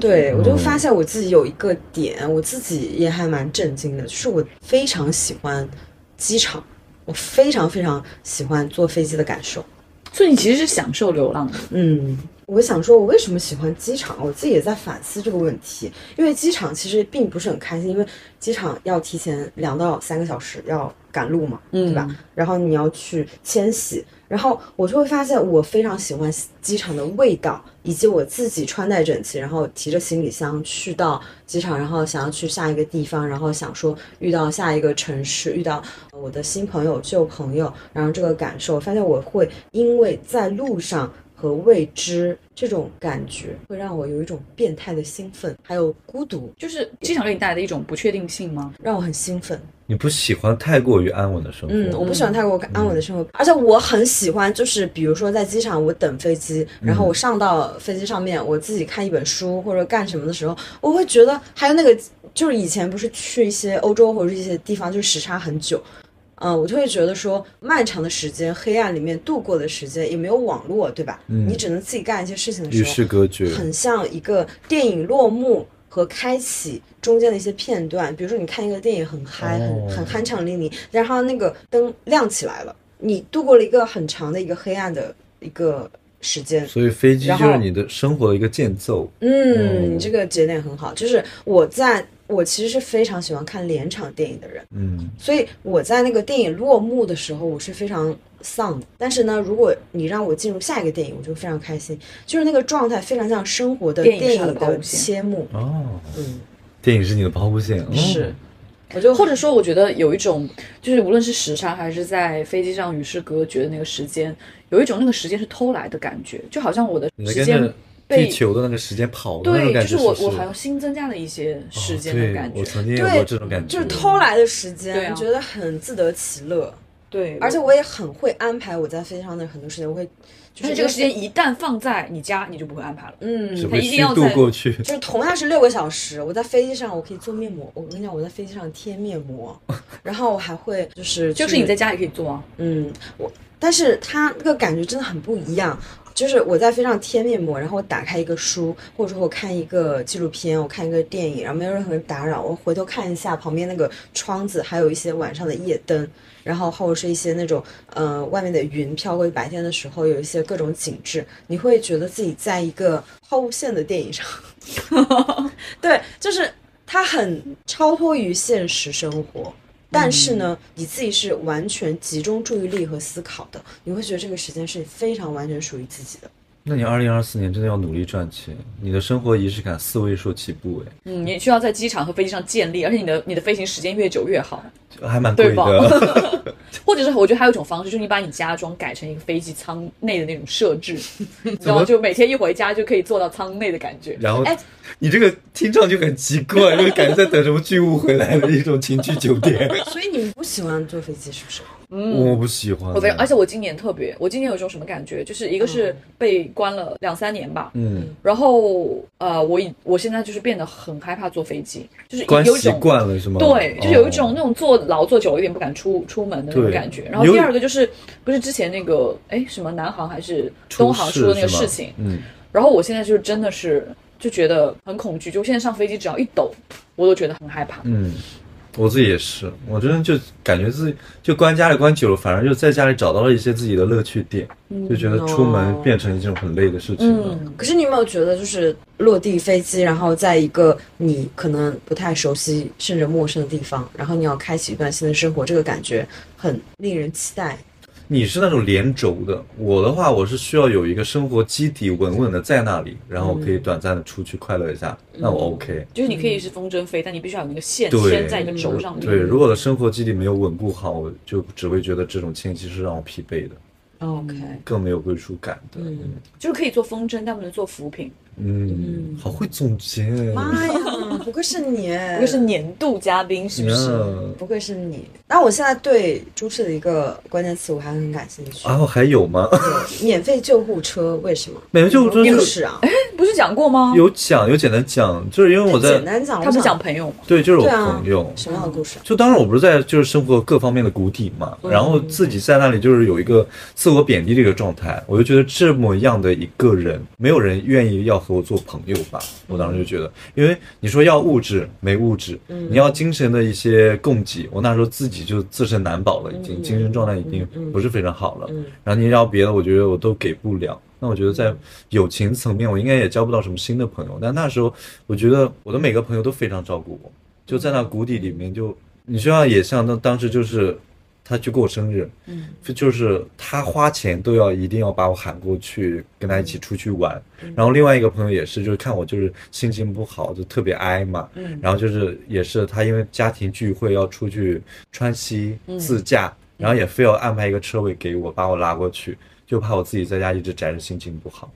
S2: 对，我就
S1: 嗯
S2: 发现我自己有一个点，我自己也还蛮震惊的，就是我非常喜欢机场，我非常非常喜欢坐飞机的感受。
S3: 所以你其实是享受流浪的。
S2: 嗯，我想说，我为什么喜欢机场？我自己也在反思这个问题，因为机场其实并不是很开心，因为机场要提前两到三个小时要赶路嘛，对吧？然后你要去迁徙，然后我就会发现我非常喜欢机场的味道，以及我自己穿戴整齐，然后提着行李箱去到机场，然后想要去下一个地方，然后想说遇到下一个城市，遇到我的新朋友、旧朋友，然后这个感受，发现我会因为在路上。和未知这种感觉会让我有一种变态的兴奋，还有孤独，
S3: 就是机场给你带来的一种不确定性吗？
S2: 让我很兴奋。
S1: 你不喜欢太过于安稳的生活，
S2: 嗯，我不喜欢太过安稳的生活，而且我很喜欢，就是比如说在机场我等飞机，然后我上到飞机上面，我自己看一本书或者干什么的时候，我会觉得还有那个，就是以前不是去一些欧洲或者是一些地方，就是时差很久。嗯、我就会觉得说，漫长的时间，黑暗里面度过的时间，也没有网络，对吧？你只能自己干一些事情的
S1: 与
S2: 时候，
S1: 世隔绝。
S2: 很像一个电影落幕和开启中间的一些片段。比如说，你看一个电影很嗨，
S1: 哦
S2: 很很酣畅淋漓，然后那个灯亮起来了，你度过了一个很长的一个黑暗的一个时间。
S1: 所以飞机就是你的生活的一个间奏。
S2: 嗯，你这个节点很好。就是我在我其实是非常喜欢看连场电影的人，
S1: 嗯，
S2: 所以我在那个电影落幕的时候，我是非常丧的。但是呢，如果你让我进入下一个电影，我就非常开心，就是那个状态非常像生活的
S3: 电影
S2: 的
S3: 上的保护线
S2: 切幕。
S1: 哦，
S2: 嗯，
S1: 电影是你的抛物线。哦
S2: 是，我就
S3: 或者说，我觉得有一种，就是无论是时差还是在飞机上与世隔绝的那个时间，有一种那个时间是偷来的感觉，就好像我的时间被
S1: 地球的那个时间跑的那种
S3: 对，
S1: 感觉，
S3: 就是我
S1: 是
S3: 我好像新增加了一些时间的感觉
S1: 我，曾经有
S2: 对
S1: 过这种感觉，
S2: 就是偷来的时间，
S3: 对啊
S2: 觉得很自得其乐。
S3: 对，
S2: 而且我也很会安排我在飞机上的很多时间，我会就是
S3: 这个时间一旦放在你家，你就不会安排了。
S2: 嗯，
S1: 只会
S3: 它一定
S1: 虚度
S3: 要在
S1: 过去。[LAUGHS]
S2: 就是同样是六个小时，我在飞机上我可以做面膜，我跟你讲，我在飞机上贴面膜，然后我还会就是
S3: 就是你在家也可以做啊，
S2: 嗯，我但是它那个感觉真的很不一样。就是我在飞机上贴面膜，然后我打开一个书，或者说我看一个纪录片，我看一个电影，然后没有任何人打扰，我回头看一下旁边那个窗子，还有一些晚上的夜灯，然后或者是一些那种呃外面的云飘过去，白天的时候有一些各种景致，你会觉得自己在一个抛物线的电影上。[LAUGHS] [LAUGHS] 对，就是它很超脱于现实生活。但是呢，你自己是完全集中注意力和思考的，你会觉得这个时间是非常完全属于自己的。
S1: 那你二零二四年真的要努力赚钱，你的生活仪式感四位数起步，哎，
S3: 嗯，你需要在机场和飞机上建立，而且你的你的飞行时间越久越好。
S1: 还蛮贵
S3: 对
S1: 的。[LAUGHS]
S3: 或者是我觉得还有一种方式，就是你把你家装改成一个飞机舱内的那种设置，你知道吗？就每天一回家就可以坐到舱内的感觉。
S1: 然后
S2: 哎，
S1: 你这个听上去很奇怪，就是感觉在等什么巨物回来的一种情趣酒店。[LAUGHS]
S2: 所以你不喜欢坐飞机是不是？
S1: 我不喜欢，
S3: 我非常，而且我今年特别，我今年有一种什么感觉？就是一个是被关了两三年吧，
S1: 嗯，
S3: 然后呃，我以我现在就是变得很害怕坐飞机，就是
S1: 关习
S3: 有一种
S1: 惯了是吗？
S3: 对，就有一种
S1: 哦
S3: 那种坐牢坐久了有点不敢出出门的那种
S1: 对
S3: 感觉。然后
S1: 有
S3: 第二个就是不是之前那个哎什么南航还是东航出的那个
S1: 事
S3: 情，
S1: 嗯，
S3: 然后我现在就是真的是就觉得很恐惧，就现在上飞机只要一抖，我都觉得很害怕。
S1: 嗯，我自己也是，我真的就感觉自己就关家里关久了，反而就在家里找到了一些自己的乐趣点，就觉得出门变成一种很累的事情了。
S3: 嗯，
S2: 可是你有没有觉得，就是落地飞机，然后在一个你可能不太熟悉甚至陌生的地方，然后你要开启一段新的生活，这个感觉很令人期待。
S1: 你是那种连轴的，我的话，我是需要有一个生活基底稳稳的在那里，然后可以短暂的出去快乐一下，那我 OK。
S3: 就是你可以是风筝飞，但你必须要有那个线
S1: 对
S3: 牵在一个轴上面。
S1: 对，如果我的生活基底没有稳固好，我就只会觉得这种迁徙是让我疲惫的
S2: ，OK，
S1: 更没有归属感的。嗯
S3: 就是可以做风筝，但不能做浮萍。
S1: 嗯，好会总结。
S2: 妈呀，不愧是你，
S3: 不愧是年度嘉宾，是不是？
S1: 嗯
S2: 不愧是你。那我现在对朱赤的一个关键词我还很感兴趣，
S1: 然后还有吗？
S2: 有免费救护车，为什么？
S1: 免费救护车
S2: 故
S1: 是
S2: 事啊，
S3: 不是讲过吗？
S1: 有讲有简单讲，就是因为我在
S2: 简单讲，
S3: 他不是讲朋友吗？
S1: 对，就是我朋友，
S2: 什么样的故事啊？
S1: 就当时我不是在就是生活各方面的谷底嘛，然后自己在那里就是有一个自我贬低的一个状态，我就觉得这么样的一个人，没有人愿意要和我做朋友吧。我当时就觉得，因为你说要物质没物质，你要精神的一些供给，我那时候自己就自身难保了，已经精神状态已经不是非常好了。然后你要别的，我觉得我都给不了。那我觉得在友情层面，我应该也交不到什么新的朋友。但那时候，我觉得我的每个朋友都非常照顾我，就在那谷底里面就，你就像也像那当时就是，他去过我生日，嗯，就是他花钱都要一定要把我喊过去跟他一起出去玩。然后另外一个朋友也是，就是看我就是心情不好，就特别哀嘛，嗯，然后就是也是他因为家庭聚会要出去川西自驾，然后也非要安排一个车位给我，把我拉过去，就怕我自己在家一直宅着心情不好。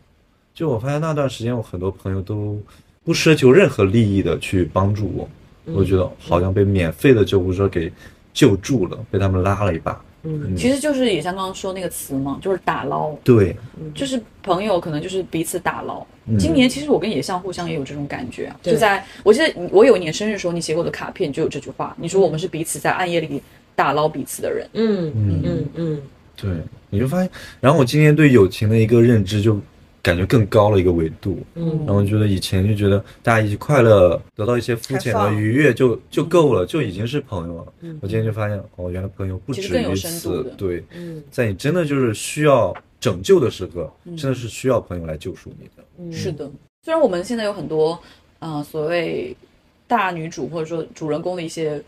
S1: 就我发现那段时间，我很多朋友都不奢求任何利益的去帮助我，我觉得好像被免费的救护车给救助了，被他们拉了一把。嗯，
S3: 其实就是也像刚刚说那个词嘛，就是打捞，
S1: 对，
S3: 就是朋友可能就是彼此打捞。
S1: 嗯。
S3: 今年其实我跟野象互相也有这种感觉啊，就在我记得我有一年生日的时候，你写给我的卡片就有这句话，你说我们是彼此在暗夜里打捞彼此的人。
S2: 嗯
S1: 嗯。
S2: 嗯嗯，
S1: 对，你就发现，然后我今年对友情的一个认知就感觉更高了一个维度。
S2: 嗯。
S1: 然后觉得以前就觉得大家一起快乐，得到一些肤浅的愉悦就就够了，就已经是朋友了。
S2: 嗯。
S1: 我今天就发现，哦，原来朋友不止于。此对，
S2: 嗯。
S1: 在你真的就是需要拯救的时刻，
S3: 嗯。
S1: 真的是需要朋友来救赎你的。
S2: 嗯，
S3: 是的，虽然我们现在有很多呃所谓大女主或者说主人公的一些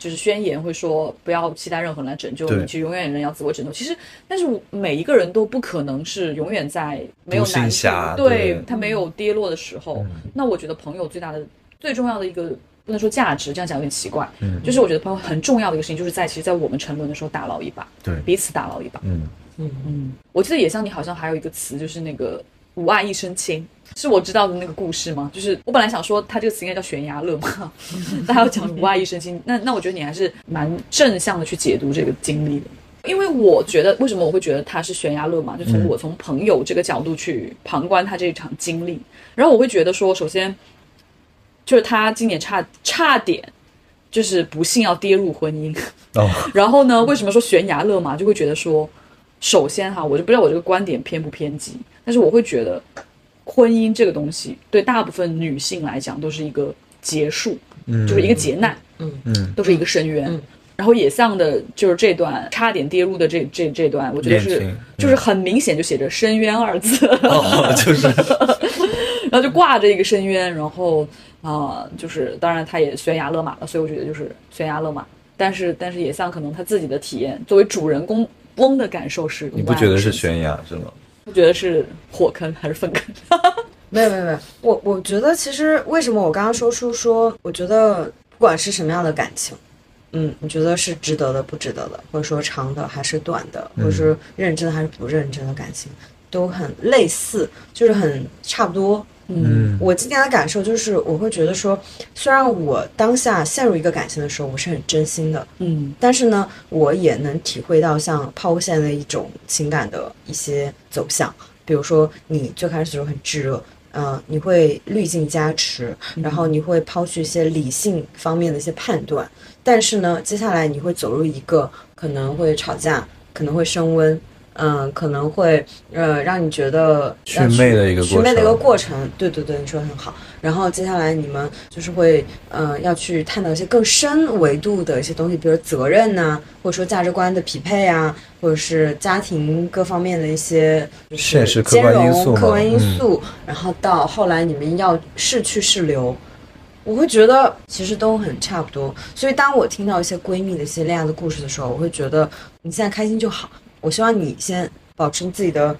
S3: 就是宣言，会说不要期待任何人来拯救你，
S1: 对
S3: 其实永远有人要自我拯救。其实，但是每一个人都不可能是永远在没有难处
S1: 侠，
S3: 对
S1: 对
S3: 他没有跌落的时候。
S1: 嗯
S3: 那我觉得朋友最大的、最重要的一个。不能说价值，这样讲有点奇怪。
S1: 嗯
S3: 就是我觉得朋友很重要的一个事情，就是在其实，在我们沉沦的时候打捞一把，
S1: 对，
S3: 彼此打捞一把。
S1: 嗯，
S3: 嗯嗯，我记得也像，你好像还有一个词，就是那个“吾爱一身轻”，是我知道的那个故事吗？就是我本来想说，它这个词应该叫悬崖勒马，[LAUGHS] 但他要讲“无爱一身轻”，那那我觉得你还是蛮正向的去解读这个经历的。因为我觉得，为什么我会觉得他是悬崖勒马？就从
S1: 嗯
S3: 我从朋友这个角度去旁观他这一场经历，然后我会觉得说，首先就是他今年差差点就是不幸要跌入婚姻，
S1: 哦，[LAUGHS]
S3: 然后呢，为什么说悬崖勒马？就会觉得说，首先哈，我就不知道我这个观点偏不偏激，但是我会觉得，婚姻这个东西对大部分女性来讲都是一个结束，
S1: 嗯，
S3: 就是一个劫难，
S1: 嗯。嗯。
S3: 都是一个深渊。
S2: 嗯。
S3: 然后野象的就是这段差点跌入的这这这段，我觉得是就是很明显就写着“深渊”二字，
S1: 哦，就是。[LAUGHS]
S3: 然后就挂着一个深渊，然后啊、就是当然他也悬崖勒马了，所以我觉得就是悬崖勒马。但是但是野象可能他自己的体验，作为主人公翁的感受是，
S1: 你不觉得是悬崖是吗？
S3: 不觉得是火坑还是粪坑？[LAUGHS]
S2: 没有没有没有，我我觉得其实为什么我刚刚说出说，我觉得不管是什么样的感情，嗯，你觉得是值得的、不值得的，或者说长的还是短的，或者是认真还是不认真的感情，都很类似，就是很差不多。
S1: 嗯。
S2: 我今天的感受就是，我会觉得说，虽然我当下陷入一个感情的时候，我是很真心的，
S3: 嗯。
S2: 但是呢，我也能体会到像抛物线的一种情感的一些走向，比如说你最开始的时候很炙热，呃，你会滤镜加持，然后你会抛去一些理性方面的一些判断，但是呢，接下来你会走入一个可能会吵架，可能会升温。嗯，可能会呃让你觉得要
S1: 祛魅的一个过
S2: 祛魅的一个过程。对对对，你说的很好。然后接下来你们就是会呃要去探讨一些更深维度的一些东西，比如责任呐、或者说价值观的匹配啊，或者是家庭各方面的一些就是
S1: 现实客
S2: 兼
S1: 观因素嘛
S2: 容客观因
S1: 嗯
S2: 素。然后到后来你们要是去是留。我会觉得其实都很差不多，所以当我听到一些闺蜜的一些恋爱的故事的时候，我会觉得你现在开心就好。我希望你先保持你自己的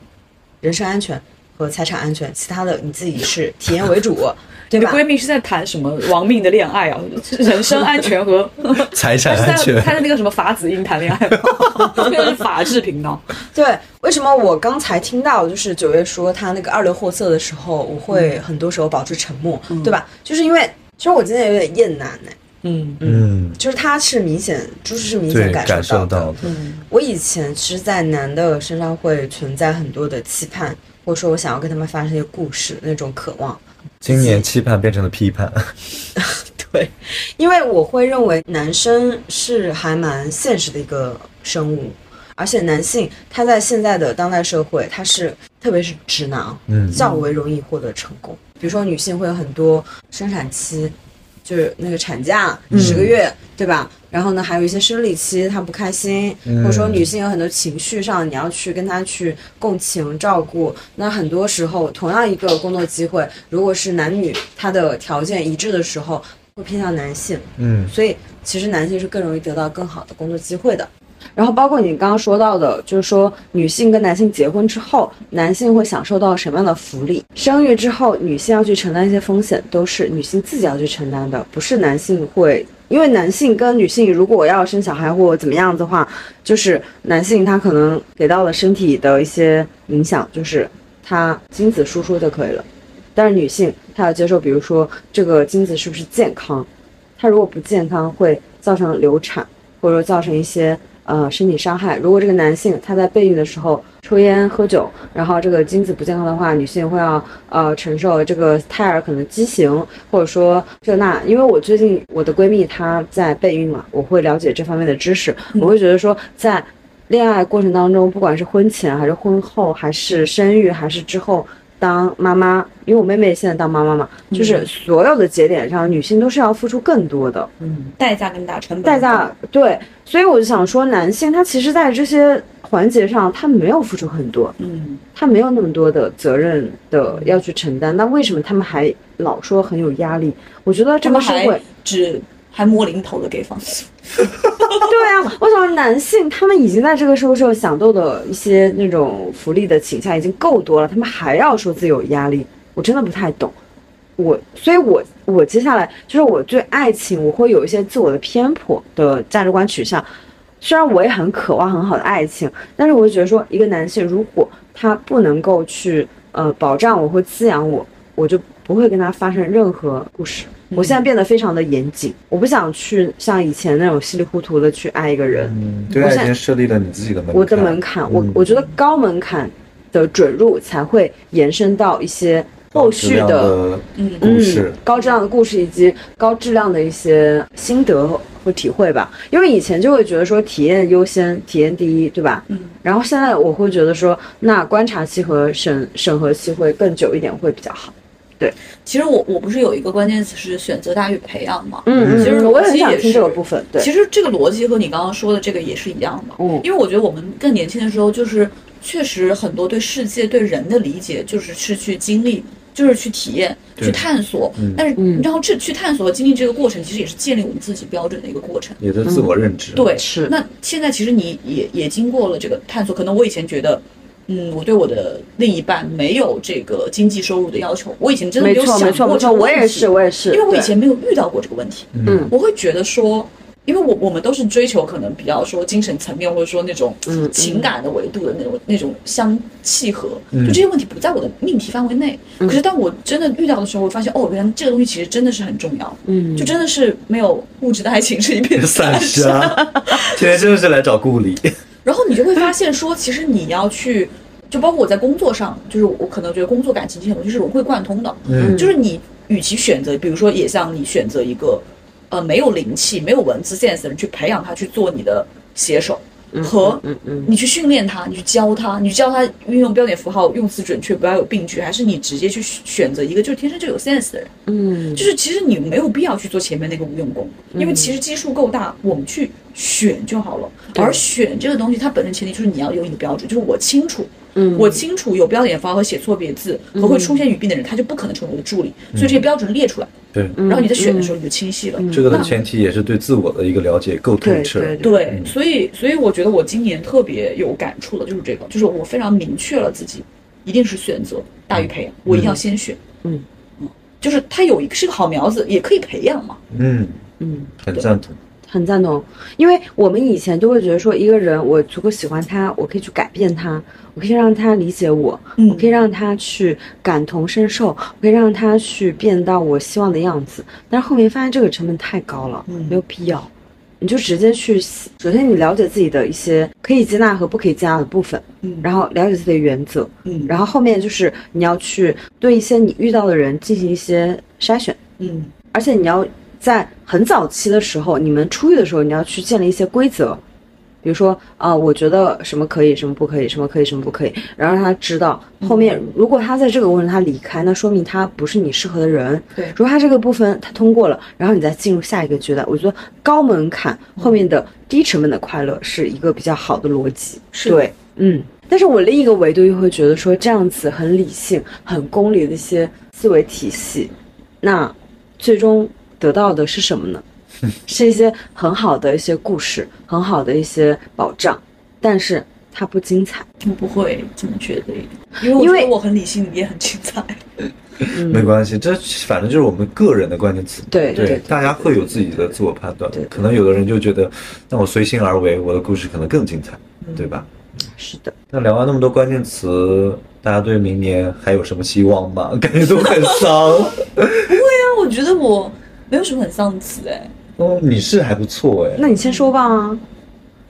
S2: 人身安全和财产安全，其他的你自己是体验为主，对吧？
S3: 你的闺蜜是在谈什么亡命的恋爱啊？[LAUGHS] 人身安全和 [LAUGHS]
S1: 财产安全
S3: 她在那个什么法子英谈恋爱吗？[LAUGHS] 这个是法制频道。
S2: 对，为什么我刚才听到就是九月说他那个二流货色的时候，我会很多时候保持沉默，对吧？就是因为其实我今天有点厌男呢，
S3: 嗯
S1: 嗯，
S2: 就是他是明显，就是是明，显
S1: 感
S2: 受的。
S1: 受到的，
S3: 嗯
S2: 我以前其实，在男的身上会存在很多的期盼，或者说我想要跟他们发生一些故事那种渴望。
S1: 今年期盼变成了批判，[LAUGHS]
S2: 对，因为我会认为男生是还蛮现实的一个生物，而且男性他在现在的当代社会，他是特别是直男啊，
S1: 嗯
S2: 较为容易获得成功。比如说女性会有很多生产期，就是那个产假十个月，对吧？然后呢，还有一些生理期，她不开心，或者说女性有很多情绪上，你要去跟她去共情照顾。那很多时候，同样一个工作机会，如果是男女他的条件一致的时候，会偏向男性。
S1: 嗯
S2: 所以其实男性是更容易得到更好的工作机会的。然后包括你刚刚说到的，就是说女性跟男性结婚之后，男性会享受到什么样的福利？生育之后，女性要去承担一些风险，都是女性自己要去承担的，不是男性会。因为男性跟女性如果要生小孩或怎么样的话，就是男性他可能给到了身体的一些影响，就是他精子输出就可以了。但是女性她要接受，比如说这个精子是不是健康，它如果不健康，会造成流产，或者说造成一些呃身体伤害。如果这个男性他在备孕的时候抽烟喝酒，然后这个精子不健康的话，女性会要呃承受这个胎儿可能畸形，或者说这那。因为我最近我的闺蜜她在备孕嘛，我会了解这方面的知识，我会觉得说在恋爱过程当中，不管是婚前还是婚后，还是生育还是之后。当妈妈，因为我妹妹现在当妈妈嘛，就是所有的节点上，女性都是要付出更多的，
S3: 嗯，代价更大，成本
S2: 代价对，所以我就想说，男性他其实在这些环节上，他没有付出很多，
S3: 嗯，
S2: 他没有那么多的责任的要去承担，那为什么他们还老说很有压力？我觉得这个社会
S3: 只还摸零头的给房子。
S2: 对啊，我想男性他们已经在这个社会上享受的一些那种福利的倾向已经够多了，他们还要说自己有压力，我真的不太懂。我，所以我我接下来就是我对爱情我会有一些自我的偏颇的价值观取向。虽然我也很渴望很好的爱情，但是我就觉得说，一个男性如果他不能够去呃保障我或滋养我，我就不会跟他发生任何故事。我现在变得非常的严谨，我不想去像以前那种稀里糊涂的去爱一个人。
S1: 嗯，对爱情设立了你自己的门槛。
S2: 我的门槛，我我觉得高门槛的准入才会延伸到一些后续
S1: 的
S2: 嗯
S1: 故事，
S2: 高质量的故事以及高质量的一些心得和体会吧。因为以前就会觉得说体验优先，体验第一，对吧？
S3: 嗯。
S2: 然后现在我会觉得说，那观察期和审审核期会更久一点，会比较好。对，
S3: 其实我我不是有一个关键词是选择大于培养嘛？
S2: 嗯
S3: 其实
S2: 逻辑也很想听这个部分。对，
S3: 其实这个逻辑和你刚刚说的这个也是一样的。
S2: 嗯，
S3: 因为我觉得我们更年轻的时候，就是确实很多对世界、对人的理解，就是是去经历，就是去体验、去探索。
S1: 嗯，
S3: 但是然后这去探索和经历这个过程，其实也是建立我们自己标准的一个过程，
S1: 也是自我认知。
S3: 对，
S2: 是。
S3: 那现在其实你也也经过了这个探索，可能我以前觉得。嗯，我对我的另一半没有这个经济收入的要求。我以前真的没有想过这个
S2: 问题。我也是，我也是，
S3: 因为我以前没有遇到过这个问题。
S2: 嗯，
S3: 我会觉得说，因为我我们都是追求可能比较说精神层面或者说那种情感的维度的那种那种相契合，就这些问题不在我的命题范围内。可是当我真的遇到的时候，我发现哦，原来这个东西其实真的是很重要。
S2: 嗯，
S3: 就真的是没有物质的爱情是一片 [LAUGHS]
S1: 散沙，今 [LAUGHS] 天真的是来找顾里。[LAUGHS]
S3: 然后你就会发现说，其实你要去。就包括我在工作上，就是我可能觉得工作感情这些东西是融会贯通的。
S1: 嗯，
S3: 就是你与其选择，比如说也像你选择一个，呃，没有灵气、没有文字 sense 的人去培养他去做你的写手，和你去训练他，你去教他，你教他运用标点符号、用词准确，不要有病句，还是你直接去选择一个就是天生就有 sense 的人。
S2: 嗯，
S3: 就是其实你没有必要去做前面那个无用功，因为其实基数够大，我们去选就好了。而选这个东西，它本身前提就是你要有你的标准，就是我清楚。
S2: 嗯，
S3: 我清楚有标点符号和写错别字和会出现语病的人，他就不可能成为我的助理。所以这些标准列出来，
S1: 对，
S3: 然后你在选的时候你就清晰了。
S1: 这个的前提也是对自我的一个了解够透彻。
S3: 对，所以所以我觉得我今年特别有感触的就是这个，就是我非常明确了自己一定是选择大于培养，我一定要先选。
S2: 嗯。
S3: 嗯，就是他有一个是个好苗子，也可以培养嘛。
S1: 嗯。
S2: 嗯，
S1: 很赞同。
S2: 很赞同，因为我们以前都会觉得说，一个人我足够喜欢他，我可以去改变他，我可以让他理解我，我可以让他去感同身受，我可以让他去变到我希望的样子。但是后面发现这个成本太高了，没有必要。你就直接去，首先你了解自己的一些可以接纳和不可以接纳的部分，
S3: 嗯，
S2: 然后了解自己的原则，
S3: 嗯，
S2: 然后后面就是你要去对一些你遇到的人进行一些筛选，
S3: 嗯，
S2: 而且你要。在很早期的时候，你们出狱的时候，你要去建立一些规则，比如说啊，我觉得什么可以，什么不可以，什么可以，什么不可以，然后让他知道。后面如果他在这个过程他离开，那说明他不是你适合的人。
S3: 对，
S2: 如果他这个部分他通过了，然后你再进入下一个阶段，我觉得高门槛后面的低成本的快乐是一个比较好的逻辑。
S3: 是
S2: 对，嗯。但是我另一个维度又会觉得说，这样子很理性、很功利的一些思维体系，那最终。得到的是什么呢？[LAUGHS] 是一些很好的一些故事，很好的一些保障，但是它不精彩。
S3: 我不会这么觉得，因为因为我很理性，也很精彩。
S1: 没关系，这反正就是我们个人的关键词。
S2: 对对，
S1: 大家会有自己的自我判断。
S2: 对，
S1: 可能有的人就觉得，那我随心而为，我的故事可能更精彩，对吧？
S2: 是的。
S1: 那聊完那么多关键词，大家对明年还有什么希望吗？感觉都很丧。[LAUGHS]
S3: 不会啊，我觉得我。没有什么很丧的词哎，
S1: 哦，你是还不错哎，
S2: 那你先说吧。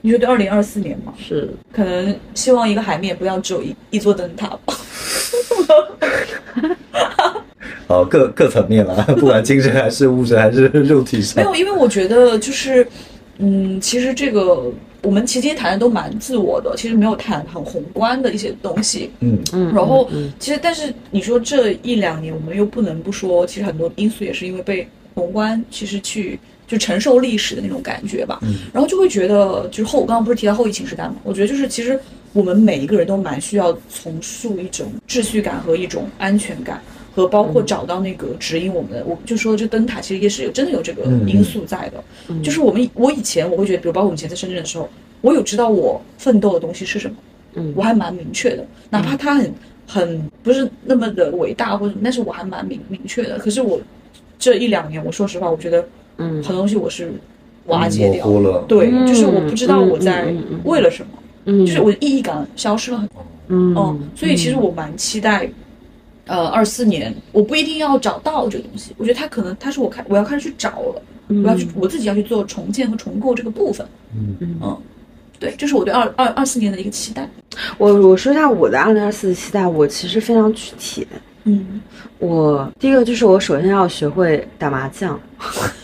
S3: 你说对二零二四年吗？
S2: 是
S3: 可能希望一个海面不要只有一一座灯塔吧。[LAUGHS]
S1: 好，各各层面了，[LAUGHS] 不管精神还是物质还是肉体
S3: 没。有，因为我觉得就是，嗯，其实这个我们其实今天谈的都蛮自我的，其实没有谈很宏观的一些东西。
S1: 嗯，
S2: 嗯，
S3: 然后
S2: 嗯
S3: 其实，但是你说这一两年，我们又不能不说，其实很多因素也是因为被宏观其实去就承受历史的那种感觉吧。
S1: 嗯
S3: 然后就会觉得，就是后我刚刚不是提到后疫情时代嘛？我觉得就是其实我们每一个人都蛮需要重塑一种秩序感和一种安全感。和包括找到那个指引我们的，我就说这灯塔其实也是有真的有这个
S1: 嗯
S3: 因素在的。就是我们我以前我会觉得，比如包括我们以前在深圳的时候，我有知道我奋斗的东西是什么，
S2: 嗯
S3: 我还蛮明确的，哪怕他很很不是那么的伟大或者什么，但是我还蛮明明确的。可是我这一两年，我说实话，我觉得
S2: 嗯。
S3: 很多东西我是瓦解掉。
S1: 了。
S3: 对，
S2: 嗯。
S3: 就是我不知道我在为了什么，
S2: 嗯，
S3: 就是我的意义感消失了很多。
S2: 嗯
S3: 嗯，所以其实我蛮期待，呃，二四年我不一定要找到这个东西，我觉得它可能它是我开我要开始去找了，我要去我自己要去做重建和重构这个部分。
S1: 嗯。
S3: 嗯，对，这是我对二二二四年的一个期待。
S2: 我我说一下我的二零二四的期待，我其实非常具体。
S3: 嗯，
S2: 我第一个就是我首先要学会打麻将，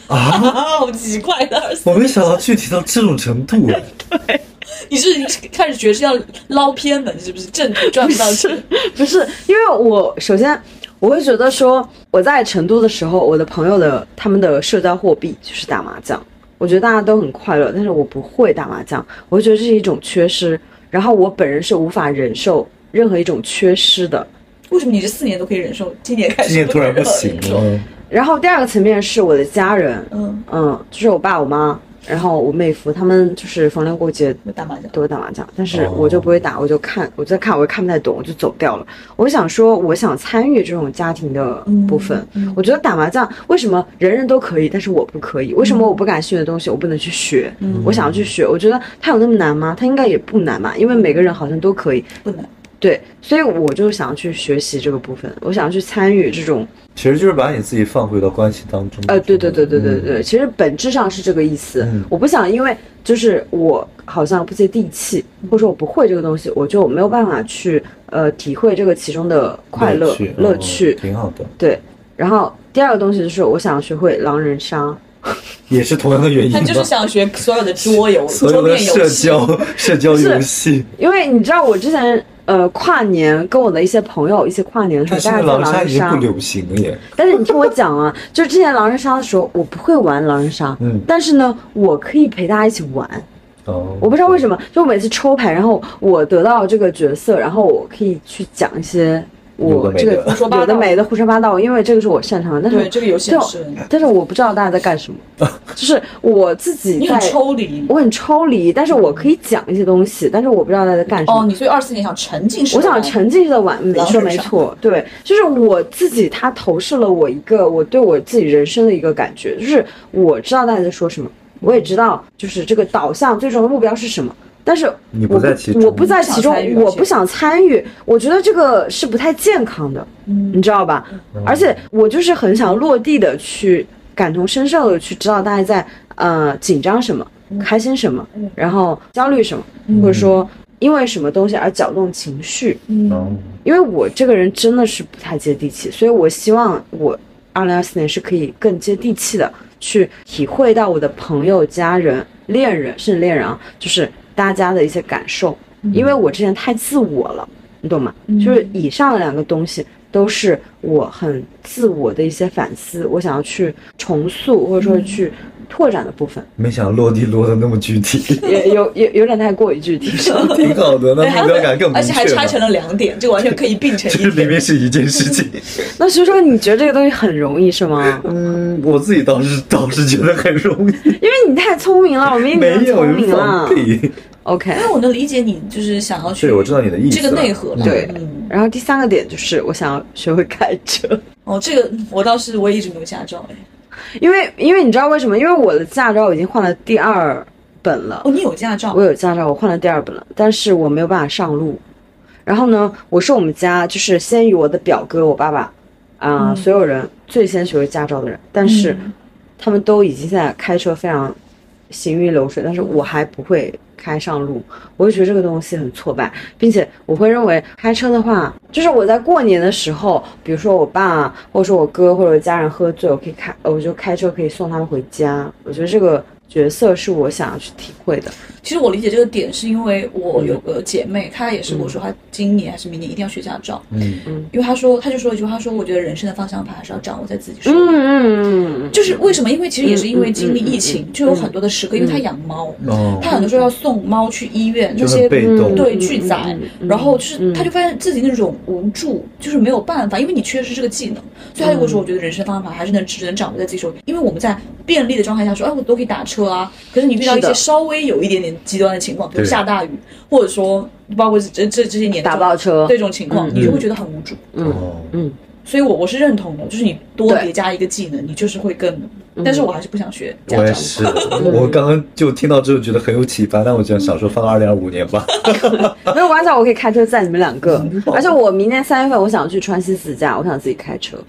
S1: 啊，[LAUGHS]
S3: 好奇怪的
S1: 我没想到具体到这种程度。[LAUGHS]
S3: 对 [LAUGHS] 你是开始觉得是要捞偏门是不是？正途赚不到钱。
S2: 不是因为我首先我会觉得说我在成都的时候，我的朋友的他们的社交货币就是打麻将，我觉得大家都很快乐，但是我不会打麻将，我会觉得这是一种缺失，然后我本人是无法忍受任何一种缺失的。
S3: 为什么你这四年都可以忍受，今年开始
S1: 今年突然不行？了，
S2: 然后第二个层面是我的家人，
S3: 嗯，
S2: 嗯，就是我爸我妈，然后我妹夫，他们就是逢年过节
S3: 会打麻将。
S2: 都会打麻将，但是
S1: 哦
S2: 我就不会打，我就看，我在看，我也看不太懂，我就走掉了。我想说，我想参与这种家庭的部分。
S3: 嗯
S2: 我觉得打麻将为什么人人都可以，但是我不可以？为什么我不感兴趣的东西我不能去学？
S3: 嗯
S2: 我想要去学，我觉得它有那么难吗？它应该也不难吧，因为每个人好像都可以。
S3: 不能。
S2: 对，所以我就想要去学习这个部分，我想要去参与这种。
S1: 其实就是把你自己放回到关系当中。
S2: 呃，对对对对对
S1: 嗯
S2: 对，其实本质上是这个意思。
S1: 嗯
S2: 我不想因为就是我好像不接地气，或者说我不会这个东西，我就没有办法去呃体会这个其中的快乐
S1: 趣，
S2: 乐趣。
S1: 嗯挺好的，
S2: 对，然后第二个东西就是我想学会狼人杀。[LAUGHS]
S1: 也是同样的原因。
S3: 他就是想学所有的桌游、
S1: 所有的
S3: 桌面游
S1: 社
S3: 戏。
S1: 交社交游戏，
S2: 因为你知道，我之前呃跨年跟我的一些朋友一起跨年的时候，大家在
S1: 狼杀已经
S2: 狼人杀
S1: 不。流行了耶。
S2: 但是你听我讲啊，[LAUGHS] 就是之前狼人杀的时候，我不会玩狼人杀，
S1: 嗯
S2: 但是呢，我可以陪大家一起玩。
S1: 哦，
S2: 我不知道为什么，就每次抽牌，然后我得到这个角色，然后我可以去讲一些
S1: 有
S2: 我这个
S1: 的没的
S3: 胡说八道
S2: 有的没的胡说八道，因为这个是我擅长的。但是
S3: 对这个游戏
S2: 就
S3: 是
S2: 但是我不知道大家在干什么，[LAUGHS] 就是我自己
S3: 你很
S2: 在，
S3: 抽离
S2: 我很抽离，但是我可以讲一些东西，但是我不知道大家在干什么。
S3: 哦，你所以二四年想沉浸式
S2: 我，想沉浸式的玩，没错没错，对，就是我自己，他投射了我一个我对我自己人生的一个感觉，就是我知道大家在说什么，我也知道就是这个导向最终的目标是什么，但是
S1: 你不
S2: 我
S1: 在其中
S2: 我不在其中我不想参与，我觉得这个是不太健康的，
S3: 嗯
S2: 你知道吧？而且我就是很想落地的去感同身受的去知道大家在呃紧张什么，开心什么，然后焦虑什么，或者说因为什么东西而搅动情绪。因为我这个人真的是不太接地气，所以我希望我二零二四年是可以更接地气的去体会到我的朋友、家人、恋人，甚至恋人啊，就是大家的一些感受。因为我之前太自我了，你懂吗？就是以上的两个东西都是我很自我的一些反思，我想要去重塑或者说去拓展的部分，
S1: 没想到落地落的那么具体，
S2: 也有有有点太过于具体。[LAUGHS]
S1: 挺好的，那目标感更明
S3: 而且还
S1: 确
S3: 拆成
S1: 了。
S3: 两点，就完全可以并成
S1: 这
S3: 一这。
S1: 里面是一件事情。[LAUGHS]
S2: 那所以说，你觉得这个东西很容易是吗？
S1: 嗯，我自己倒是倒是觉得很容易，
S2: 因为你太聪明了，我们一
S1: 没有
S2: 聪明了。OK，
S3: 因为我能理解你就是想要去，
S1: 对我知道你的意思
S3: 这个内核了。
S2: 对
S3: 嗯，
S2: 然后第三个点就是我想要学会开车，
S3: 哦，这个我倒是我也一直没有驾照哎。
S2: 因为因为你知道为什么？因为我的驾照已经换了第二本了
S3: 哦，，你有驾照
S2: 我？有驾照，我换了第二本了，但是我没有办法上路。然后呢，我是我们家就是先于我的表哥、我爸爸啊、
S3: 嗯
S2: 所有人最先学会驾照的人，但是
S3: 嗯
S2: 他们都已经现在开车非常行云流水，但是我还不会开上路，我会觉得这个东西很挫败，并且我会认为开车的话，就是我在过年的时候，比如说我爸或者说我哥或者我家人喝醉，我可以开，我就开车可以送他们回家。我觉得这个角色是我想要去体会的。
S3: 其实我理解这个点，是因为我有个姐妹，她也是跟我说，她今年还是明年一定要学驾照。
S1: 嗯嗯
S3: 因为她说，她就说一句话，她说我觉得人生的方向盘还是要掌握在自己手里。
S2: 嗯嗯嗯，
S3: 就是为什么？因为其实也是因为经历疫情，就有很多的时刻，因为她养猫，
S1: 哦，
S3: 她很多时候要送猫去医院，那些。对拒载然后就是
S2: 嗯
S3: 她就发现自己那种无助，就是没有办法，因为你缺失这个技能，所以她就跟我说，我觉得人生的方向盘还是能只能掌握在自己手里，因为我们在便利的状态下说，哎，我都可以打车啊，可是你遇到一些稍微有一点点极端的情况，比如下大雨，或者说包括这这这些年
S2: 打爆车。
S3: 这种情况，
S2: 嗯。
S3: 你就会觉得很无助。
S1: 嗯，
S2: 嗯，
S3: 所以我我是认同的，就是你多叠加一个技能，你就是会更，但是我还是不想学驾照。
S1: 我也是，[LAUGHS] 我刚刚就听到之后觉得很有启发，但我就想说放到二零二五年吧。[LAUGHS]
S2: 没有关系，我可以开车载你们两个。而且我明年三月份我想去川西自驾，我想自己开车，
S1: 哇，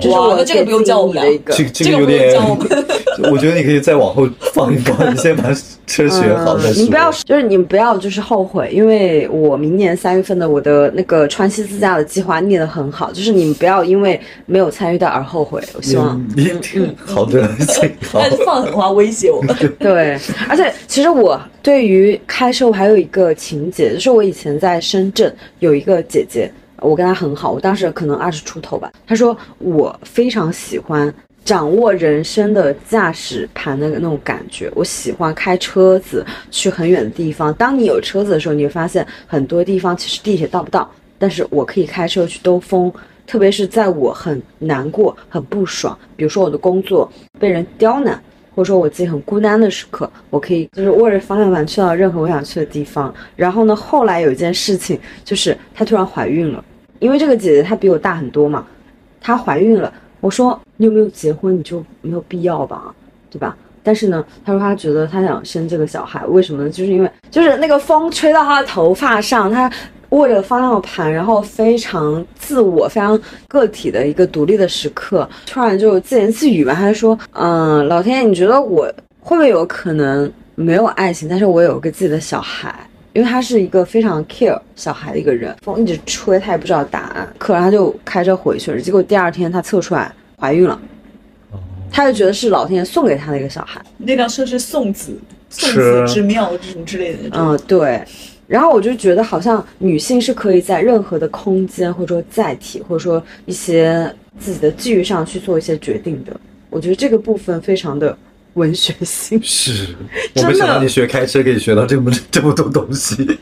S2: 这是我
S3: 哇那这个不用教我们
S2: 的一个。
S1: 这个这
S3: 这个不用
S1: 个有点
S3: 教我 [LAUGHS] 们，
S1: 我觉得你可以再往后放一放，你先把车学好再说。
S2: 嗯你不要，就是你不要就是后悔，因为我明年三月份的我的那个川西自驾的计划列得很好，就是你们不要因为没有参与到而后悔。我希望，
S1: 你你 [LAUGHS] 好的，[LAUGHS] 行好
S3: 但。是放狠话威胁我们。
S2: 对，而且其实我对于开车我还有一个情节，就是我以前在深圳有一个姐姐，我跟他很好，我当时可能二十出头吧。他说我非常喜欢掌握人生的驾驶盘的那种感觉，我喜欢开车子去很远的地方。当你有车子的时候，你会发现很多地方其实地铁到不到，但是我可以开车去兜风。特别是在我很难过、很不爽，比如说我的工作被人刁难，或者说我自己很孤单的时刻，我可以就是握着方向盘去到任何我想去的地方。然后呢，后来有一件事情，就是她突然怀孕了，因为这个姐姐她比我大很多嘛，她怀孕了。我说你有没有结婚？你就没有必要吧，对吧？但是呢，她说她觉得她想生这个小孩，为什么呢？就是因为就是那个风吹到她的头发上，她握着方向盘，然后非常自我、非常个体的一个独立的时刻，突然就自言自语吧，他就说：“嗯，老天爷，你觉得我会不会有可能没有爱情，但是我有个自己的小孩？”因为他是一个非常 care 小孩的一个人，风一直吹，他也不知道答案，可能他就开车回去了。结果第二天他测出来怀孕了，他就觉得是老天爷送给他的一个小孩。
S3: 那辆车是送子送子之妙这种之类的。
S2: 嗯，对。然后我就觉得，好像女性是可以在任何的空间，或者说载体，或者说一些自己的际遇上去做一些决定的。我觉得这个部分非常的文学性。
S1: 是，
S2: 真 [LAUGHS] 的
S1: 我没想到你学开车可以学到这么 [LAUGHS] 这么多东西。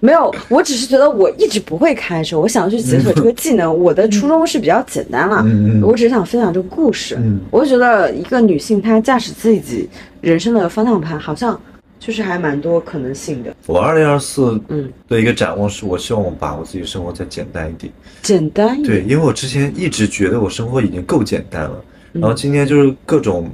S2: 没有，我只是觉得我一直不会开车，我想要去解锁这个技能。我的初衷是比较简单
S1: 了，
S2: 我只是想分享这个故事。
S1: 嗯
S2: 我就觉得一个女性她驾驶自己人生的方向盘，好像就是还蛮多可能性的。
S1: 我二零二四
S2: 嗯，
S1: 的一个展望是，我希望我把我自己生活再简单一点。
S2: 简单一点。
S1: 对，因为我之前一直觉得我生活已经够简单了，
S2: 嗯
S1: 然后今天就是各种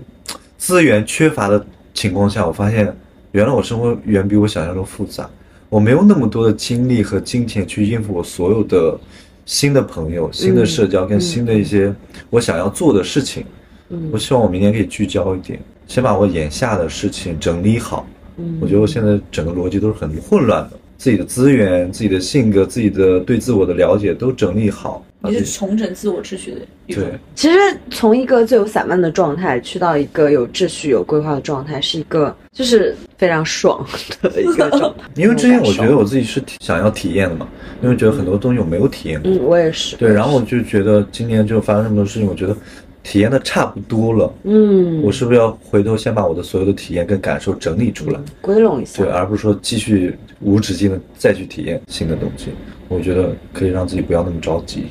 S1: 资源缺乏的情况下，我发现原来我生活远比我想象中复杂。我没有那么多的精力和金钱去应付我所有的新的朋友、新的社交跟新的一些我想要做的事情。
S2: 嗯
S1: 我希望我明年可以聚焦一点，先把我眼下的事情整理好。
S2: 嗯
S1: 我觉得我现在整个逻辑都是很混乱的，自己的资源、自己的性格、自己的对自我的了解都整理好。
S3: 你是重整自我秩序的一种。
S1: 对，
S2: 其实从一个最有散漫的状态去到一个有秩序、有规划的状态，是一个就是非常爽的一个状态。
S1: 因为之前我觉得
S2: 我
S1: 我自己是体想要体验的嘛，因为觉得很多东西我没有体验过。
S2: 嗯，我也是。
S1: 对，然后我就觉得今年就发生这么多事情，我觉得体验的差不多了，
S2: 嗯，
S1: 我是不是要回头先把我的所有的体验跟感受整理出来？
S2: 归拢一下。
S1: 对，而不是说继续无止境的再去体验新的东西。我觉得可以让自己不要那么着急。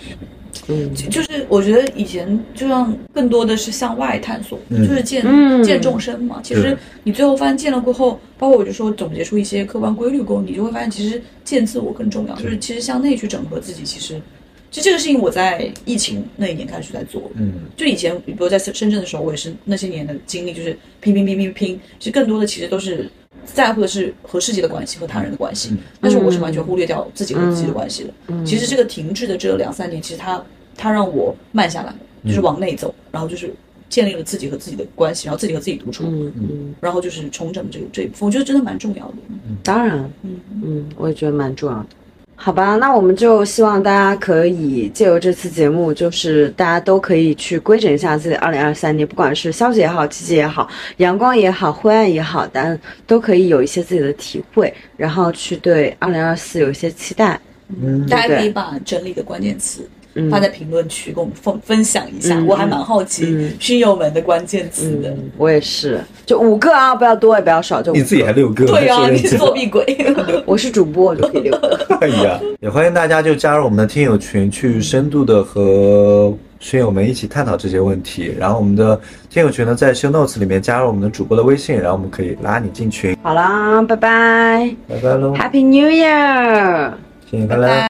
S2: 嗯
S3: 就就是我觉得以前就让更多的是向外探索，
S1: 嗯
S3: 就是见、
S2: 嗯
S3: 见众生嘛。其实你最后发现见了过后，包括我就说总结出一些客观规律过后，你就会发现其实见自我更重要，就是其实向内去整合自己。其实，其实这个事情我在疫情那一年开始在做。
S1: 嗯，
S3: 就以前，比如在深深圳的时候，我也是那些年的经历，就是拼拼拼拼拼，其实更多的其实都是在乎的是和世界的关系和他人的关系，但是我是完全忽略掉自己和自己的关系的。其实这个停滞的这两三年，其实它它让我慢下来，就是往内走，然后就是建立了自己和自己的关系，然后自己和自己独处，
S2: 嗯嗯，
S3: 然后就是重整这个这一部分，我觉得真的蛮重要的。
S2: 当然，
S3: 嗯
S2: 嗯，我也觉得蛮重要的。好吧，那我们就希望大家可以借由这次节目，就是大家都可以去规整一下自己二零二三年，不管是消极也好，积极也好，阳光也好，灰暗也好，但都可以有一些自己的体会，然后去对二零二四有一些期待。
S1: 嗯，
S3: 大家可以把整理的关键词
S2: 嗯
S3: 发在评论区，跟我们分分享一下。
S2: 嗯
S3: 我还蛮好奇
S2: 嗯
S3: 讯友们的关键词的。
S2: 嗯，我也是，就五个啊，不要多也不要少，就
S1: 你自己还六个，
S3: 对啊，你是作弊鬼。[LAUGHS]
S2: 我是主播，我就可以六个。[LAUGHS]
S1: 哎呀，也欢迎大家就加入我们的听友群，去深度的和群友们一起探讨这些问题。然后我们的听友群呢，在 show notes 里面加入我们的主播的微信，然后我们可以拉你进群。
S2: 好啦，拜拜
S1: 拜拜喽
S2: ，，Happy New Year！
S1: 新年快乐！